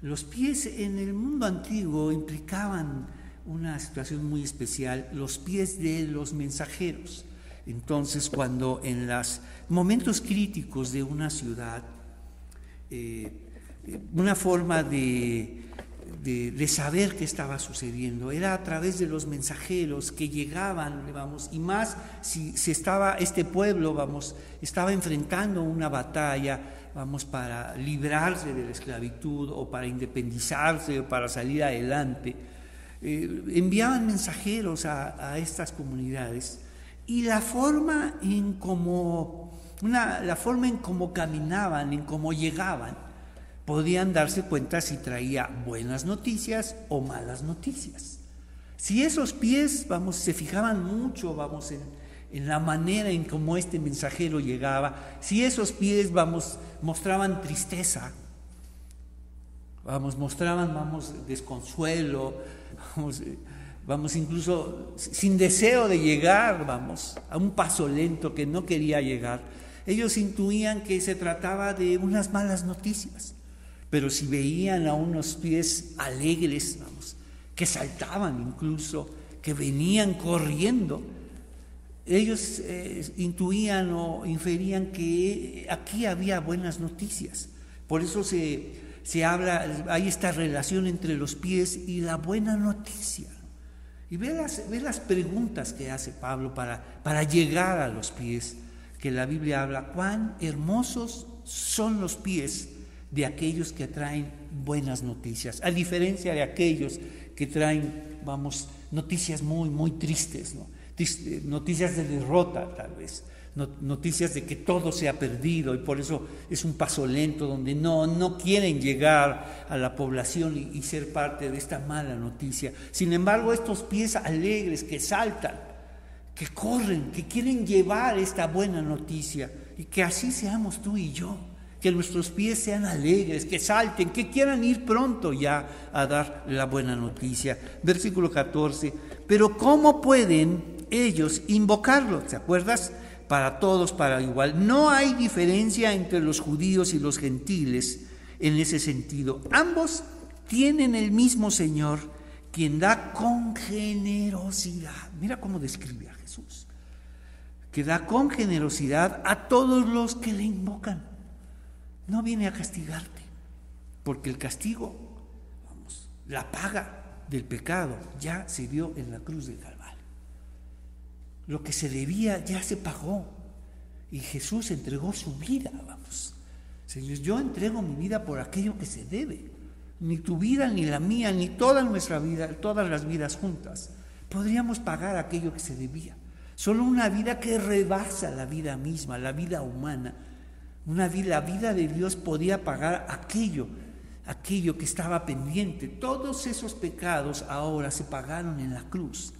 Los pies en el mundo antiguo implicaban una situación muy especial, los pies de los mensajeros. Entonces, cuando en los momentos críticos de una ciudad, eh, una forma de de, saber qué estaba sucediendo. Era a través de los mensajeros que llegaban, vamos, y más si, si estaba este pueblo, vamos, estaba enfrentando una batalla, vamos, para librarse de la esclavitud o para independizarse o para salir adelante. Eh, enviaban mensajeros a, estas comunidades y la forma en cómo, la forma en cómo caminaban, en cómo llegaban, podían darse cuenta si traía buenas noticias o malas noticias. Si esos pies, vamos, se fijaban mucho, vamos, en, la manera en cómo este mensajero llegaba, si esos pies, vamos, mostraban tristeza, vamos, mostraban, vamos, desconsuelo, vamos, vamos, incluso sin deseo de llegar, vamos, a un paso lento que no quería llegar, ellos intuían que se trataba de unas malas noticias. Pero si veían a unos pies alegres, vamos, que saltaban incluso, que venían corriendo, ellos eh, intuían o inferían que aquí había buenas noticias. Por eso se, se habla, hay esta relación entre los pies y la buena noticia. Y ve las, ve las preguntas que hace Pablo para, para llegar a los pies, que la Biblia habla, cuán hermosos son los pies de aquellos que traen buenas noticias, a diferencia de aquellos que traen, vamos, noticias muy, muy tristes. Eh, noticias de derrota tal vez, noticias de que todo se ha perdido y por eso es un paso lento donde no, no quieren llegar a la población y ser parte de esta mala noticia. Sin embargo, estos pies alegres que saltan, que corren, que quieren llevar esta buena noticia y que así seamos tú y yo que nuestros pies sean alegres, que salten, que quieran ir pronto ya a dar la buena noticia. Versículo 14, pero ¿cómo pueden ellos invocarlo? ¿Te acuerdas? Para todos, para igual. No hay diferencia entre los judíos y los gentiles en ese sentido. Ambos tienen el mismo Señor, quien da con generosidad. Mira cómo describe a Jesús. Que da con generosidad a todos los que le invocan no viene a castigarte, porque el castigo, vamos, la paga del pecado ya se dio en la cruz del Calvario. Lo que se debía ya se pagó y Jesús entregó su vida, vamos. Señor, yo entrego mi vida por aquello que se debe. Ni tu vida, ni la mía, ni toda nuestra vida, todas las vidas juntas, podríamos pagar aquello que se debía. Solo una vida que rebasa la vida misma, la vida humana, una vida, la vida de Dios podía pagar aquello, aquello que estaba pendiente. Todos esos pecados ahora se pagaron en la cruz.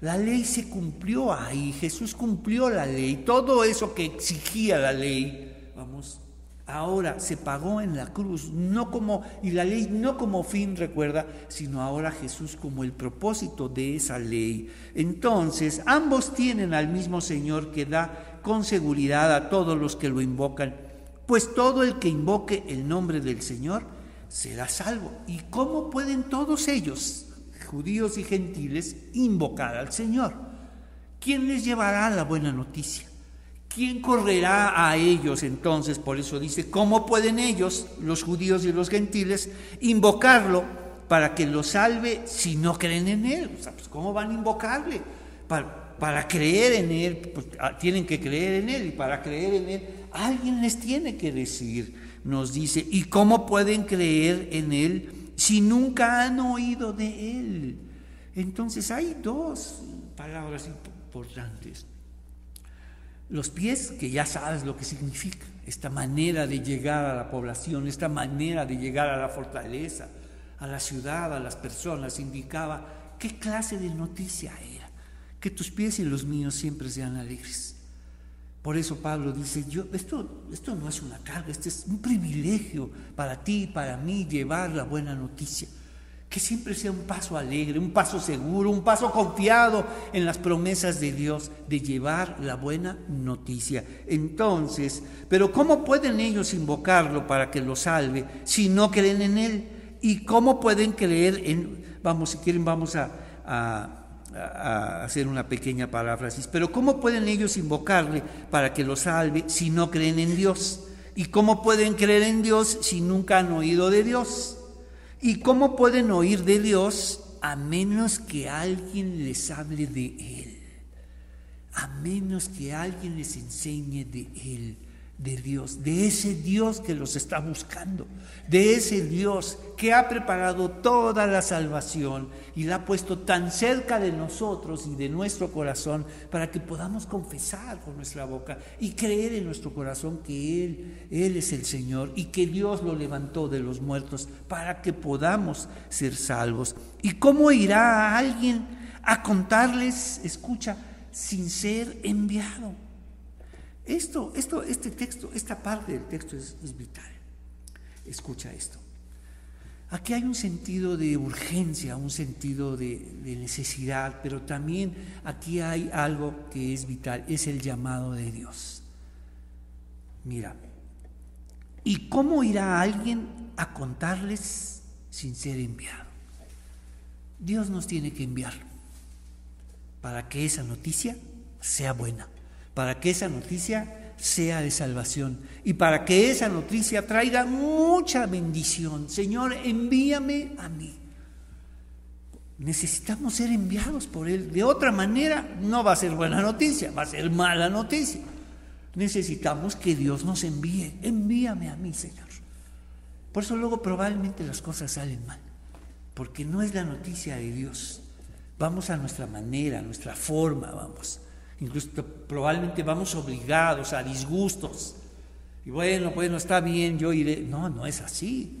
La ley se cumplió ahí, Jesús cumplió la ley, todo eso que exigía la ley, vamos, ahora se pagó en la cruz, no como y la ley no como fin, recuerda, sino ahora Jesús como el propósito de esa ley. Entonces, ambos tienen al mismo Señor que da con seguridad a todos los que lo invocan, pues todo el que invoque el nombre del Señor será salvo. ¿Y cómo pueden todos ellos, judíos y gentiles, invocar al Señor? ¿Quién les llevará la buena noticia? ¿Quién correrá a ellos entonces? Por eso dice, ¿cómo pueden ellos, los judíos y los gentiles, invocarlo para que lo salve si no creen en Él? O sea, pues, ¿Cómo van a invocarle? Para creer en Él, pues, ah, tienen que creer en Él y para creer en Él, alguien les tiene que decir, nos dice, ¿y cómo pueden creer en Él si nunca han oído de Él? Entonces hay dos palabras importantes. Los pies, que ya sabes lo que significa, esta manera de llegar a la población, esta manera de llegar a la fortaleza, a la ciudad, a las personas, indicaba qué clase de noticia era que tus pies y los míos siempre sean alegres. Por eso Pablo dice, yo, esto, esto no es una carga, esto es un privilegio para ti y para mí llevar la buena noticia. Que siempre sea un paso alegre, un paso seguro, un paso confiado en las promesas de Dios de llevar la buena noticia. Entonces, pero ¿cómo pueden ellos invocarlo para que lo salve si no creen en Él? ¿Y cómo pueden creer en, vamos, si quieren, vamos a hacer una pequeña paráfrasis, pero ¿cómo pueden ellos invocarle para que lo salve si no creen en Dios? ¿Y cómo pueden creer en Dios si nunca han oído de Dios? ¿Y cómo pueden oír de Dios a menos que alguien les hable de Él? A menos que alguien les enseñe de Él de Dios, de ese Dios que los está buscando, de ese Dios que ha preparado toda la salvación y la ha puesto tan cerca de nosotros y de nuestro corazón para que podamos confesar con nuestra boca y creer en nuestro corazón que Él, Él es el Señor y que Dios lo levantó de los muertos para que podamos ser salvos. ¿Y cómo irá alguien a contarles, escucha, sin ser enviado? Esto, esto, este texto, esta parte del texto es, vital. Escucha esto. Aquí hay un sentido de urgencia, un sentido de, necesidad, pero también aquí hay algo que es vital, es el llamado de Dios. Mira, ¿y cómo irá alguien a contarles sin ser enviado? Dios nos tiene que enviar para que esa noticia sea buena para que esa noticia sea de salvación y para que esa noticia traiga mucha bendición. Señor, envíame a mí. Necesitamos ser enviados por Él. De otra manera, no va a ser buena noticia, va a ser mala noticia. Necesitamos que Dios nos envíe. Envíame a mí, Señor. Por eso luego probablemente las cosas salen mal, porque no es la noticia de Dios. Vamos a nuestra manera, a nuestra forma, vamos incluso probablemente vamos obligados a disgustos. Y bueno, bueno, está bien, yo iré. No, no es así.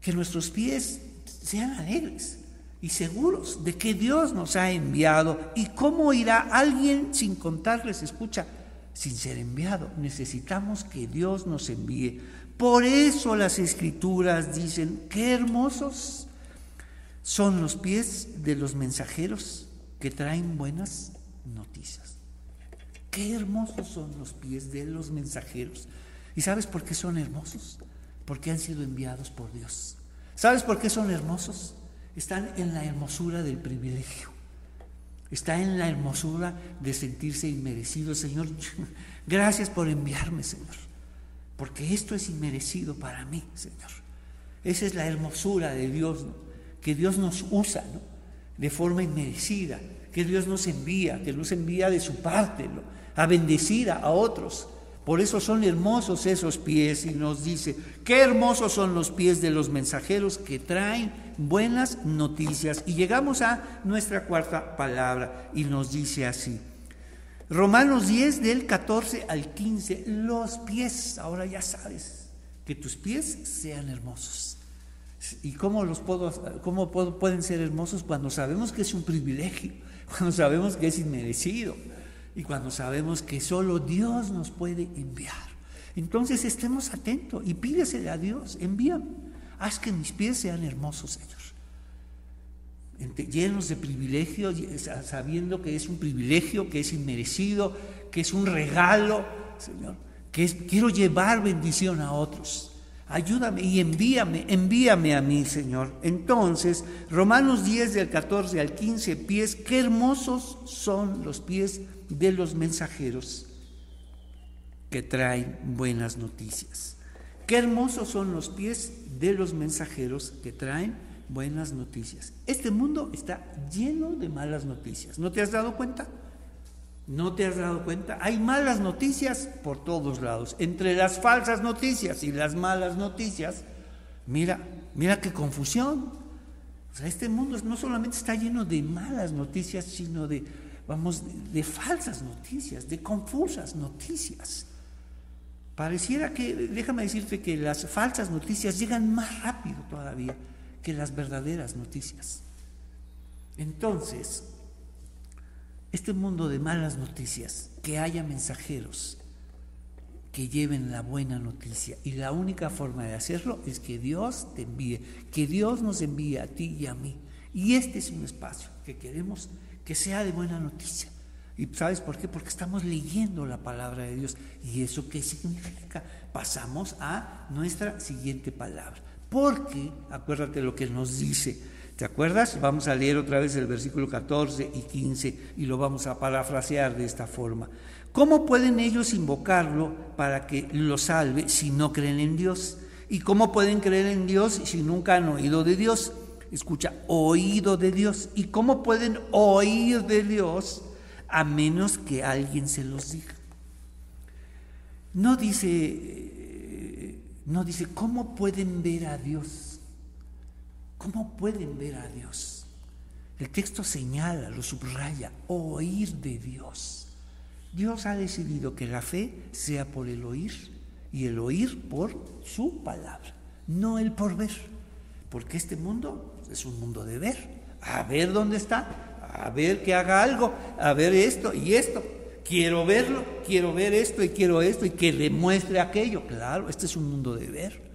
Que nuestros pies sean alegres y seguros de que Dios nos ha enviado. ¿Y cómo irá alguien sin contarles, escucha, sin ser enviado. Necesitamos que Dios nos envíe. Por eso las escrituras dicen, qué hermosos son los pies de los mensajeros que traen buenas noticias. Qué hermosos son los pies de los mensajeros. ¿Y sabes por qué son hermosos? Porque han sido enviados por Dios. ¿Sabes por qué son hermosos? Están en la hermosura del privilegio. Está en la hermosura de sentirse inmerecido. Señor, gracias por enviarme, Señor. Porque esto es inmerecido para mí, Señor. Esa es la hermosura de Dios, que Dios nos usa de forma inmerecida, que Dios nos envía, que nos envía de su parte a bendecir a otros. Por eso son hermosos esos pies y nos dice, qué hermosos son los pies de los mensajeros que traen buenas noticias. Y llegamos a nuestra cuarta palabra y nos dice así. Romanos 10 del 14 al 15, los pies, ahora ya sabes, que tus pies sean hermosos. ¿Y cómo, los puedo, cómo pueden ser hermosos cuando sabemos que es un privilegio, cuando sabemos que es inmerecido y cuando sabemos que solo Dios nos puede enviar? Entonces estemos atentos y pídesele a Dios, envíame, haz que mis pies sean hermosos, Señor llenos de privilegio, sabiendo que es un privilegio, que es inmerecido, que es un regalo, Señor, que quiero llevar bendición a otros. Ayúdame y envíame, envíame a mí, Señor. Entonces, Romanos 10 del 14 al 15 pies, qué hermosos son los pies de los mensajeros que traen buenas noticias. Qué hermosos son los pies de los mensajeros que traen buenas noticias. Este mundo está lleno de malas noticias. ¿No te has dado cuenta? ¿No te has dado cuenta? Hay malas noticias por todos lados. Entre las falsas noticias y las malas noticias, mira, mira qué confusión. O sea, este mundo no solamente está lleno de malas noticias, sino de, vamos, de falsas noticias, de confusas noticias. Pareciera que, déjame decirte que las falsas noticias llegan más rápido todavía que las verdaderas noticias. Entonces, este mundo de malas noticias, que haya mensajeros que lleven la buena noticia. Y la única forma de hacerlo es que Dios te envíe, que Dios nos envíe a ti y a mí. Y este es un espacio que queremos que sea de buena noticia. ¿Y sabes por qué? Porque estamos leyendo la palabra de Dios. ¿Y eso qué significa? Pasamos a nuestra siguiente palabra. Porque, acuérdate lo que nos dice, ¿te acuerdas? Vamos a leer otra vez el versículo 14 y 15 y lo vamos a parafrasear de esta forma. ¿Cómo pueden ellos invocarlo para que lo salve si no creen en Dios? ¿Y cómo pueden creer en Dios si nunca han oído de Dios? Escucha, oído de Dios. ¿Y cómo pueden oír de Dios a menos que alguien se los diga? No dice no dice, ¿cómo pueden ver a Dios? ¿Cómo pueden ver a Dios? El texto señala, lo subraya, oír de Dios. Dios ha decidido que la fe sea por el oír y el oír por su palabra, no el por ver. Porque este mundo es un mundo de ver, a ver dónde está, a ver que haga algo, a ver esto y esto. Quiero verlo, quiero ver esto y quiero esto y que demuestre aquello. Claro, este es un mundo de ver.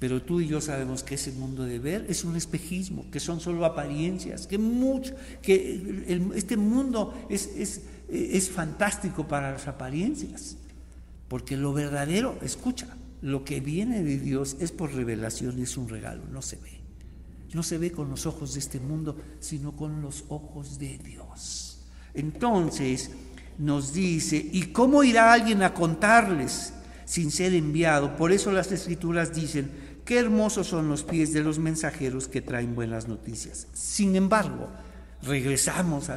Pero tú y yo sabemos que ese mundo de ver es un espejismo, que son solo apariencias, que mucho, que este mundo es, es, es fantástico para las apariencias. Porque lo verdadero, escucha, lo que viene de Dios es por revelación y es un regalo, no se ve. No se ve con los ojos de este mundo, sino con los ojos de Dios. Entonces, nos dice, ¿y cómo irá alguien a contarles sin ser enviado? Por eso las escrituras dicen, qué hermosos son los pies de los mensajeros que traen buenas noticias. Sin embargo, regresamos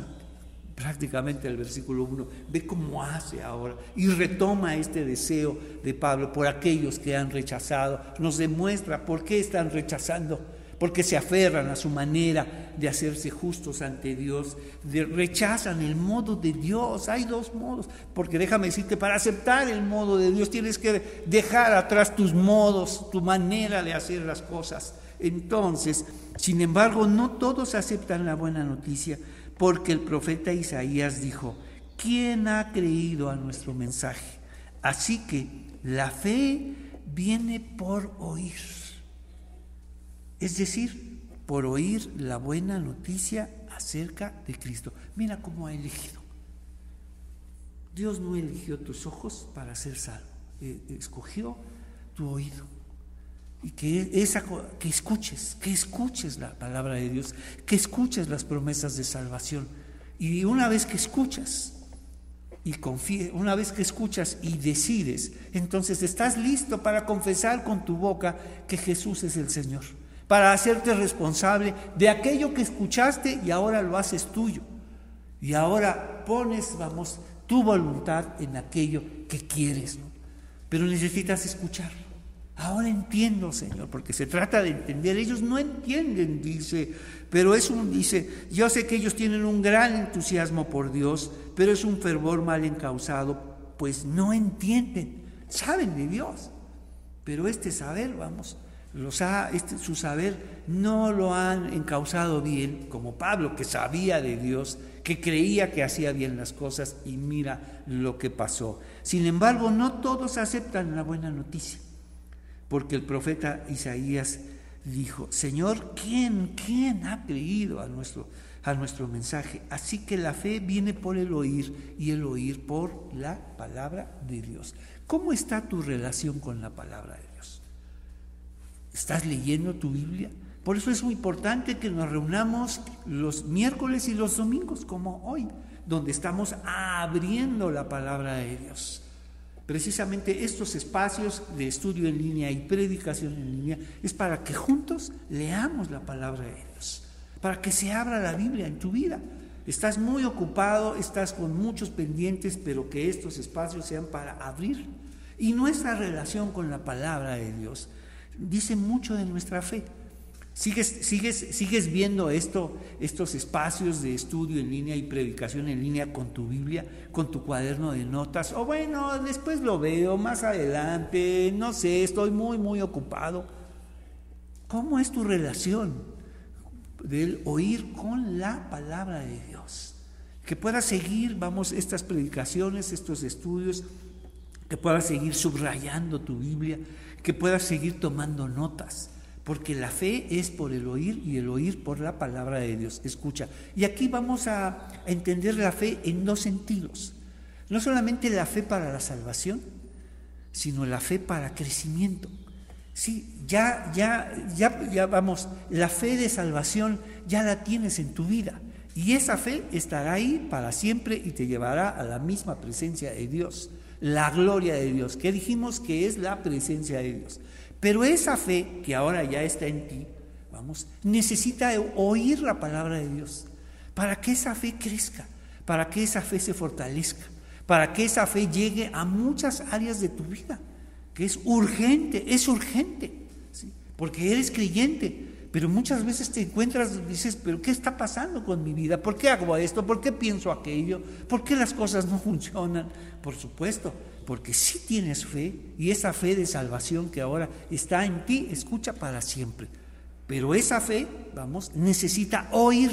prácticamente al versículo 1, ve cómo hace ahora y retoma este deseo de Pablo por aquellos que han rechazado, nos demuestra por qué están rechazando porque se aferran a su manera de hacerse justos ante Dios, rechazan el modo de Dios. Hay dos modos, porque déjame decirte, para aceptar el modo de Dios tienes que dejar atrás tus modos, tu manera de hacer las cosas. Entonces, sin embargo, no todos aceptan la buena noticia, porque el profeta Isaías dijo, ¿quién ha creído a nuestro mensaje? Así que la fe viene por oír. Es decir, por oír la buena noticia acerca de Cristo. Mira cómo ha elegido. Dios no eligió tus ojos para ser salvo, eh, escogió tu oído. Y que, esa, que escuches, que escuches la palabra de Dios, que escuches las promesas de salvación. Y una vez que escuchas y confíes, una vez que escuchas y decides, entonces estás listo para confesar con tu boca que Jesús es el Señor, para hacerte responsable de aquello que escuchaste y ahora lo haces tuyo. Y ahora pones, vamos, tu voluntad en aquello que quieres, ¿no? Pero necesitas escuchar. Ahora entiendo, Señor, porque se trata de entender. Ellos no entienden, dice, pero es un, dice, yo sé que ellos tienen un gran entusiasmo por Dios, pero es un fervor mal encausado, pues no entienden, saben de Dios, pero este saber, vamos, este, su saber no lo han encausado bien, como Pablo, que sabía de Dios, que creía que hacía bien las cosas y mira lo que pasó. Sin embargo, no todos aceptan la buena noticia porque el profeta Isaías dijo, Señor, ¿quién, quién ha creído a nuestro, a nuestro mensaje? Así que la fe viene por el oír y el oír por la palabra de Dios. ¿Cómo está tu relación con la palabra de? ¿Estás leyendo tu Biblia? Por eso es muy importante que nos reunamos los miércoles y los domingos, como hoy, donde estamos abriendo la palabra de Dios. Precisamente estos espacios de estudio en línea y predicación en línea es para que juntos leamos la palabra de Dios, para que se abra la Biblia en tu vida. Estás muy ocupado, estás con muchos pendientes, pero que estos espacios sean para abrir. Y nuestra relación con la palabra de Dios dice mucho de nuestra fe. ¿Sigues, sigues, sigues viendo esto, estos espacios de estudio en línea y predicación en línea con tu Biblia, con tu cuaderno de notas? O bueno, después lo veo más adelante, no sé, estoy muy, muy ocupado. ¿Cómo es tu relación del oír con la palabra de Dios? Que puedas seguir, vamos, estas predicaciones, estos estudios, que puedas seguir subrayando tu Biblia, que puedas seguir tomando notas porque la fe es por el oír y el oír por la palabra de Dios. Escucha. Y aquí vamos a, entender la fe en dos sentidos. No solamente la fe para la salvación, sino la fe para crecimiento. Sí, ya, ya, ya, ya vamos, la fe de salvación ya la tienes en tu vida. Y esa fe estará ahí para siempre y te llevará a la misma presencia de Dios, la gloria de Dios, que dijimos que es la presencia de Dios. Pero esa fe que ahora ya está en ti, vamos, necesita oír la palabra de Dios para que esa fe crezca, para que esa fe se fortalezca, para que esa fe llegue a muchas áreas de tu vida, que es urgente, es urgente, porque eres creyente, pero muchas veces te encuentras y dices, pero ¿qué está pasando con mi vida? ¿Por qué hago esto? ¿Por qué pienso aquello? ¿Por qué las cosas no funcionan? Por supuesto, porque si tienes fe y esa fe de salvación que ahora está en ti, escucha para siempre. Pero esa fe, vamos, necesita oír.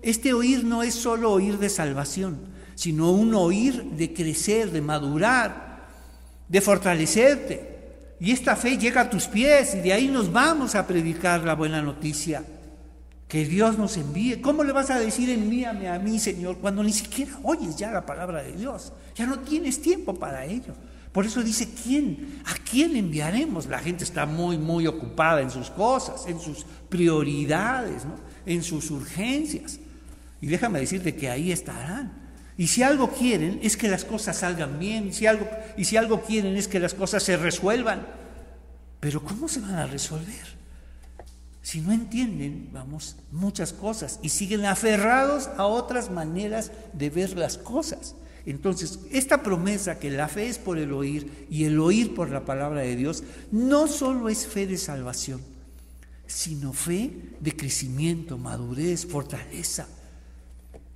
Este oír no es solo oír de salvación, sino un oír de crecer, de madurar, de fortalecerte. Y esta fe llega a tus pies y de ahí nos vamos a predicar la buena noticia que Dios nos envíe. ¿Cómo le vas a decir envíame a mí, Señor, cuando ni siquiera oyes ya la palabra de Dios? Ya no tienes tiempo para ello. Por eso dice, ¿quién? ¿A quién enviaremos? La gente está muy, muy ocupada en sus cosas, en sus prioridades, en sus urgencias. Y déjame decirte que ahí estarán. Y si algo quieren es que las cosas salgan bien, y si algo quieren es que las cosas se resuelvan. Pero ¿cómo se van a resolver? si no entienden, vamos, muchas cosas y siguen aferrados a otras maneras de ver las cosas. Entonces, esta promesa que la fe es por el oír y el oír por la palabra de Dios, no solo es fe de salvación, sino fe de crecimiento, madurez, fortaleza.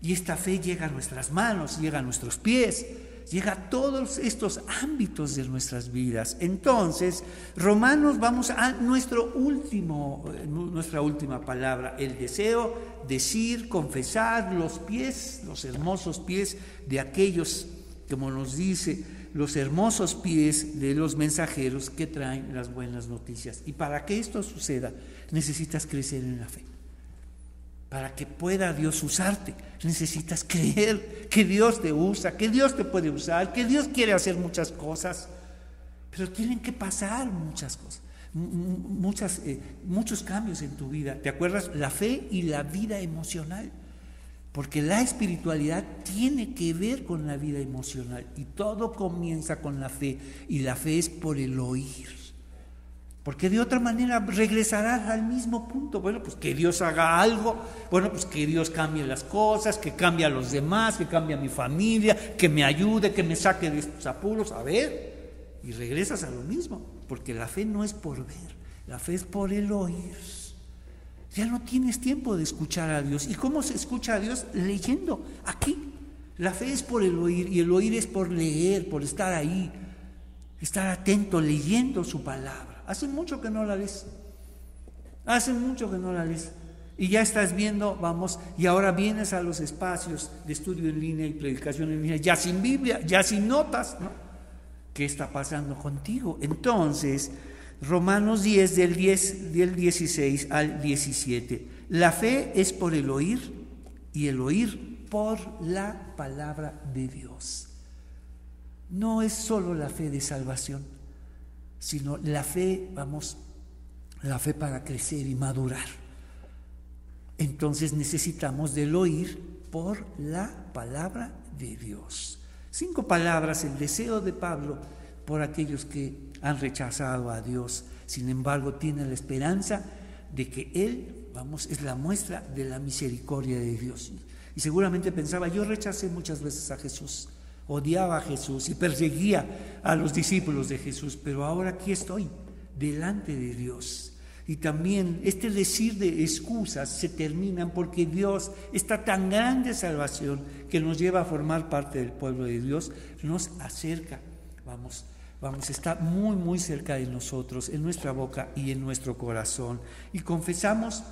Y esta fe llega a nuestras manos, llega a nuestros pies, llega a todos estos ámbitos de nuestras vidas. Entonces, Romanos, vamos a nuestro último, nuestra última palabra, el deseo, decir, confesar los pies, los hermosos pies de aquellos, como nos dice, los hermosos pies de los mensajeros que traen las buenas noticias. Y para que esto suceda, necesitas crecer en la fe. Para que pueda Dios usarte, necesitas creer que Dios te usa, que Dios te puede usar, que Dios quiere hacer muchas cosas. Pero tienen que pasar muchas cosas, eh, muchos cambios en tu vida. ¿Te acuerdas? La fe y la vida emocional. Porque la espiritualidad tiene que ver con la vida emocional y todo comienza con la fe y la fe es por el oír. Porque de otra manera regresarás al mismo punto. Bueno, pues que Dios haga algo, bueno, pues que Dios cambie las cosas, que cambie a los demás, que cambie a mi familia, que me ayude, que me saque de estos apuros. A ver, y regresas a lo mismo, porque la fe no es por ver, la fe es por el oír. Ya no tienes tiempo de escuchar a Dios. ¿Y cómo se escucha a Dios? Leyendo, aquí. La fe es por el oír y el oír es por leer, por estar ahí, estar atento, leyendo su palabra. Hace mucho que no la lees. Hace mucho que no la lees. Y ya estás viendo, vamos, y ahora vienes a los espacios de estudio en línea y predicación en línea, ya sin Biblia, ya sin notas, ¿no? ¿Qué está pasando contigo? Entonces, Romanos 10, del, 10, del 16 al 17. La fe es por el oír y el oír por la palabra de Dios. No es solo la fe de salvación sino la fe, vamos, la fe para crecer y madurar. Entonces necesitamos del oír por la palabra de Dios. Cinco palabras, el deseo de Pablo por aquellos que han rechazado a Dios, sin embargo tienen la esperanza de que Él, vamos, es la muestra de la misericordia de Dios. Y seguramente pensaba, yo rechacé muchas veces a Jesús, odiaba a Jesús y perseguía a los discípulos de Jesús, pero ahora aquí estoy, delante de Dios. Y también este decir de excusas se terminan porque Dios, esta tan grande salvación que nos lleva a formar parte del pueblo de Dios, nos acerca, vamos, vamos, está muy, muy cerca de nosotros, en nuestra boca y en nuestro corazón. Y confesamos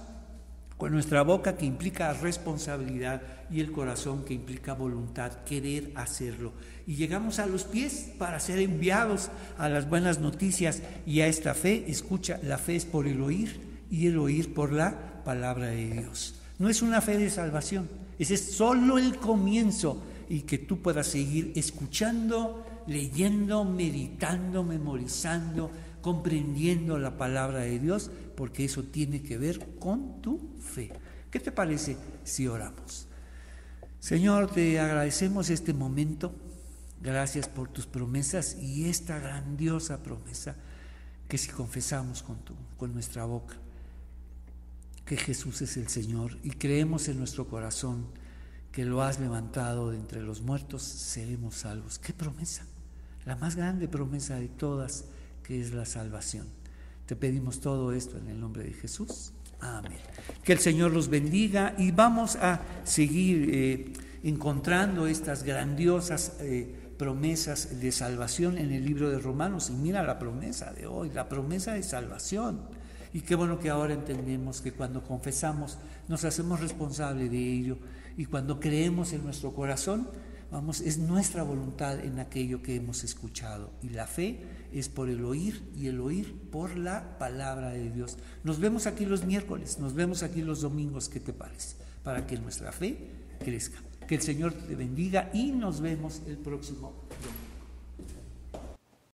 con nuestra boca que implica responsabilidad y el corazón que implica voluntad, querer hacerlo. Y llegamos a los pies para ser enviados a las buenas noticias y a esta fe. Escucha, la fe es por el oír y el oír por la palabra de Dios. No es una fe de salvación, ese es solo el comienzo y que tú puedas seguir escuchando, leyendo, meditando, memorizando, comprendiendo la palabra de Dios, porque eso tiene que ver con tu fe. ¿Qué te parece si oramos? Señor, te agradecemos este momento. Gracias por tus promesas y esta grandiosa promesa que si confesamos con, tu, con nuestra boca que Jesús es el Señor y creemos en nuestro corazón que lo has levantado de entre los muertos, seremos salvos. ¿Qué promesa? La más grande promesa de todas, que es la salvación. Te pedimos todo esto en el nombre de Jesús. Amén. Que el Señor los bendiga y vamos a seguir eh, encontrando estas grandiosas eh, promesas de salvación en el libro de Romanos. Y mira la promesa de hoy, la promesa de salvación. Y qué bueno que ahora entendemos que cuando confesamos nos hacemos responsables de ello y cuando creemos en nuestro corazón, vamos, es nuestra voluntad en aquello que hemos escuchado. Y la fe es por el oír y el oír por la palabra de Dios. Nos vemos aquí los miércoles, nos vemos aquí los domingos, ¿qué te parece? Para que nuestra fe crezca. Que el Señor te bendiga y nos vemos el próximo.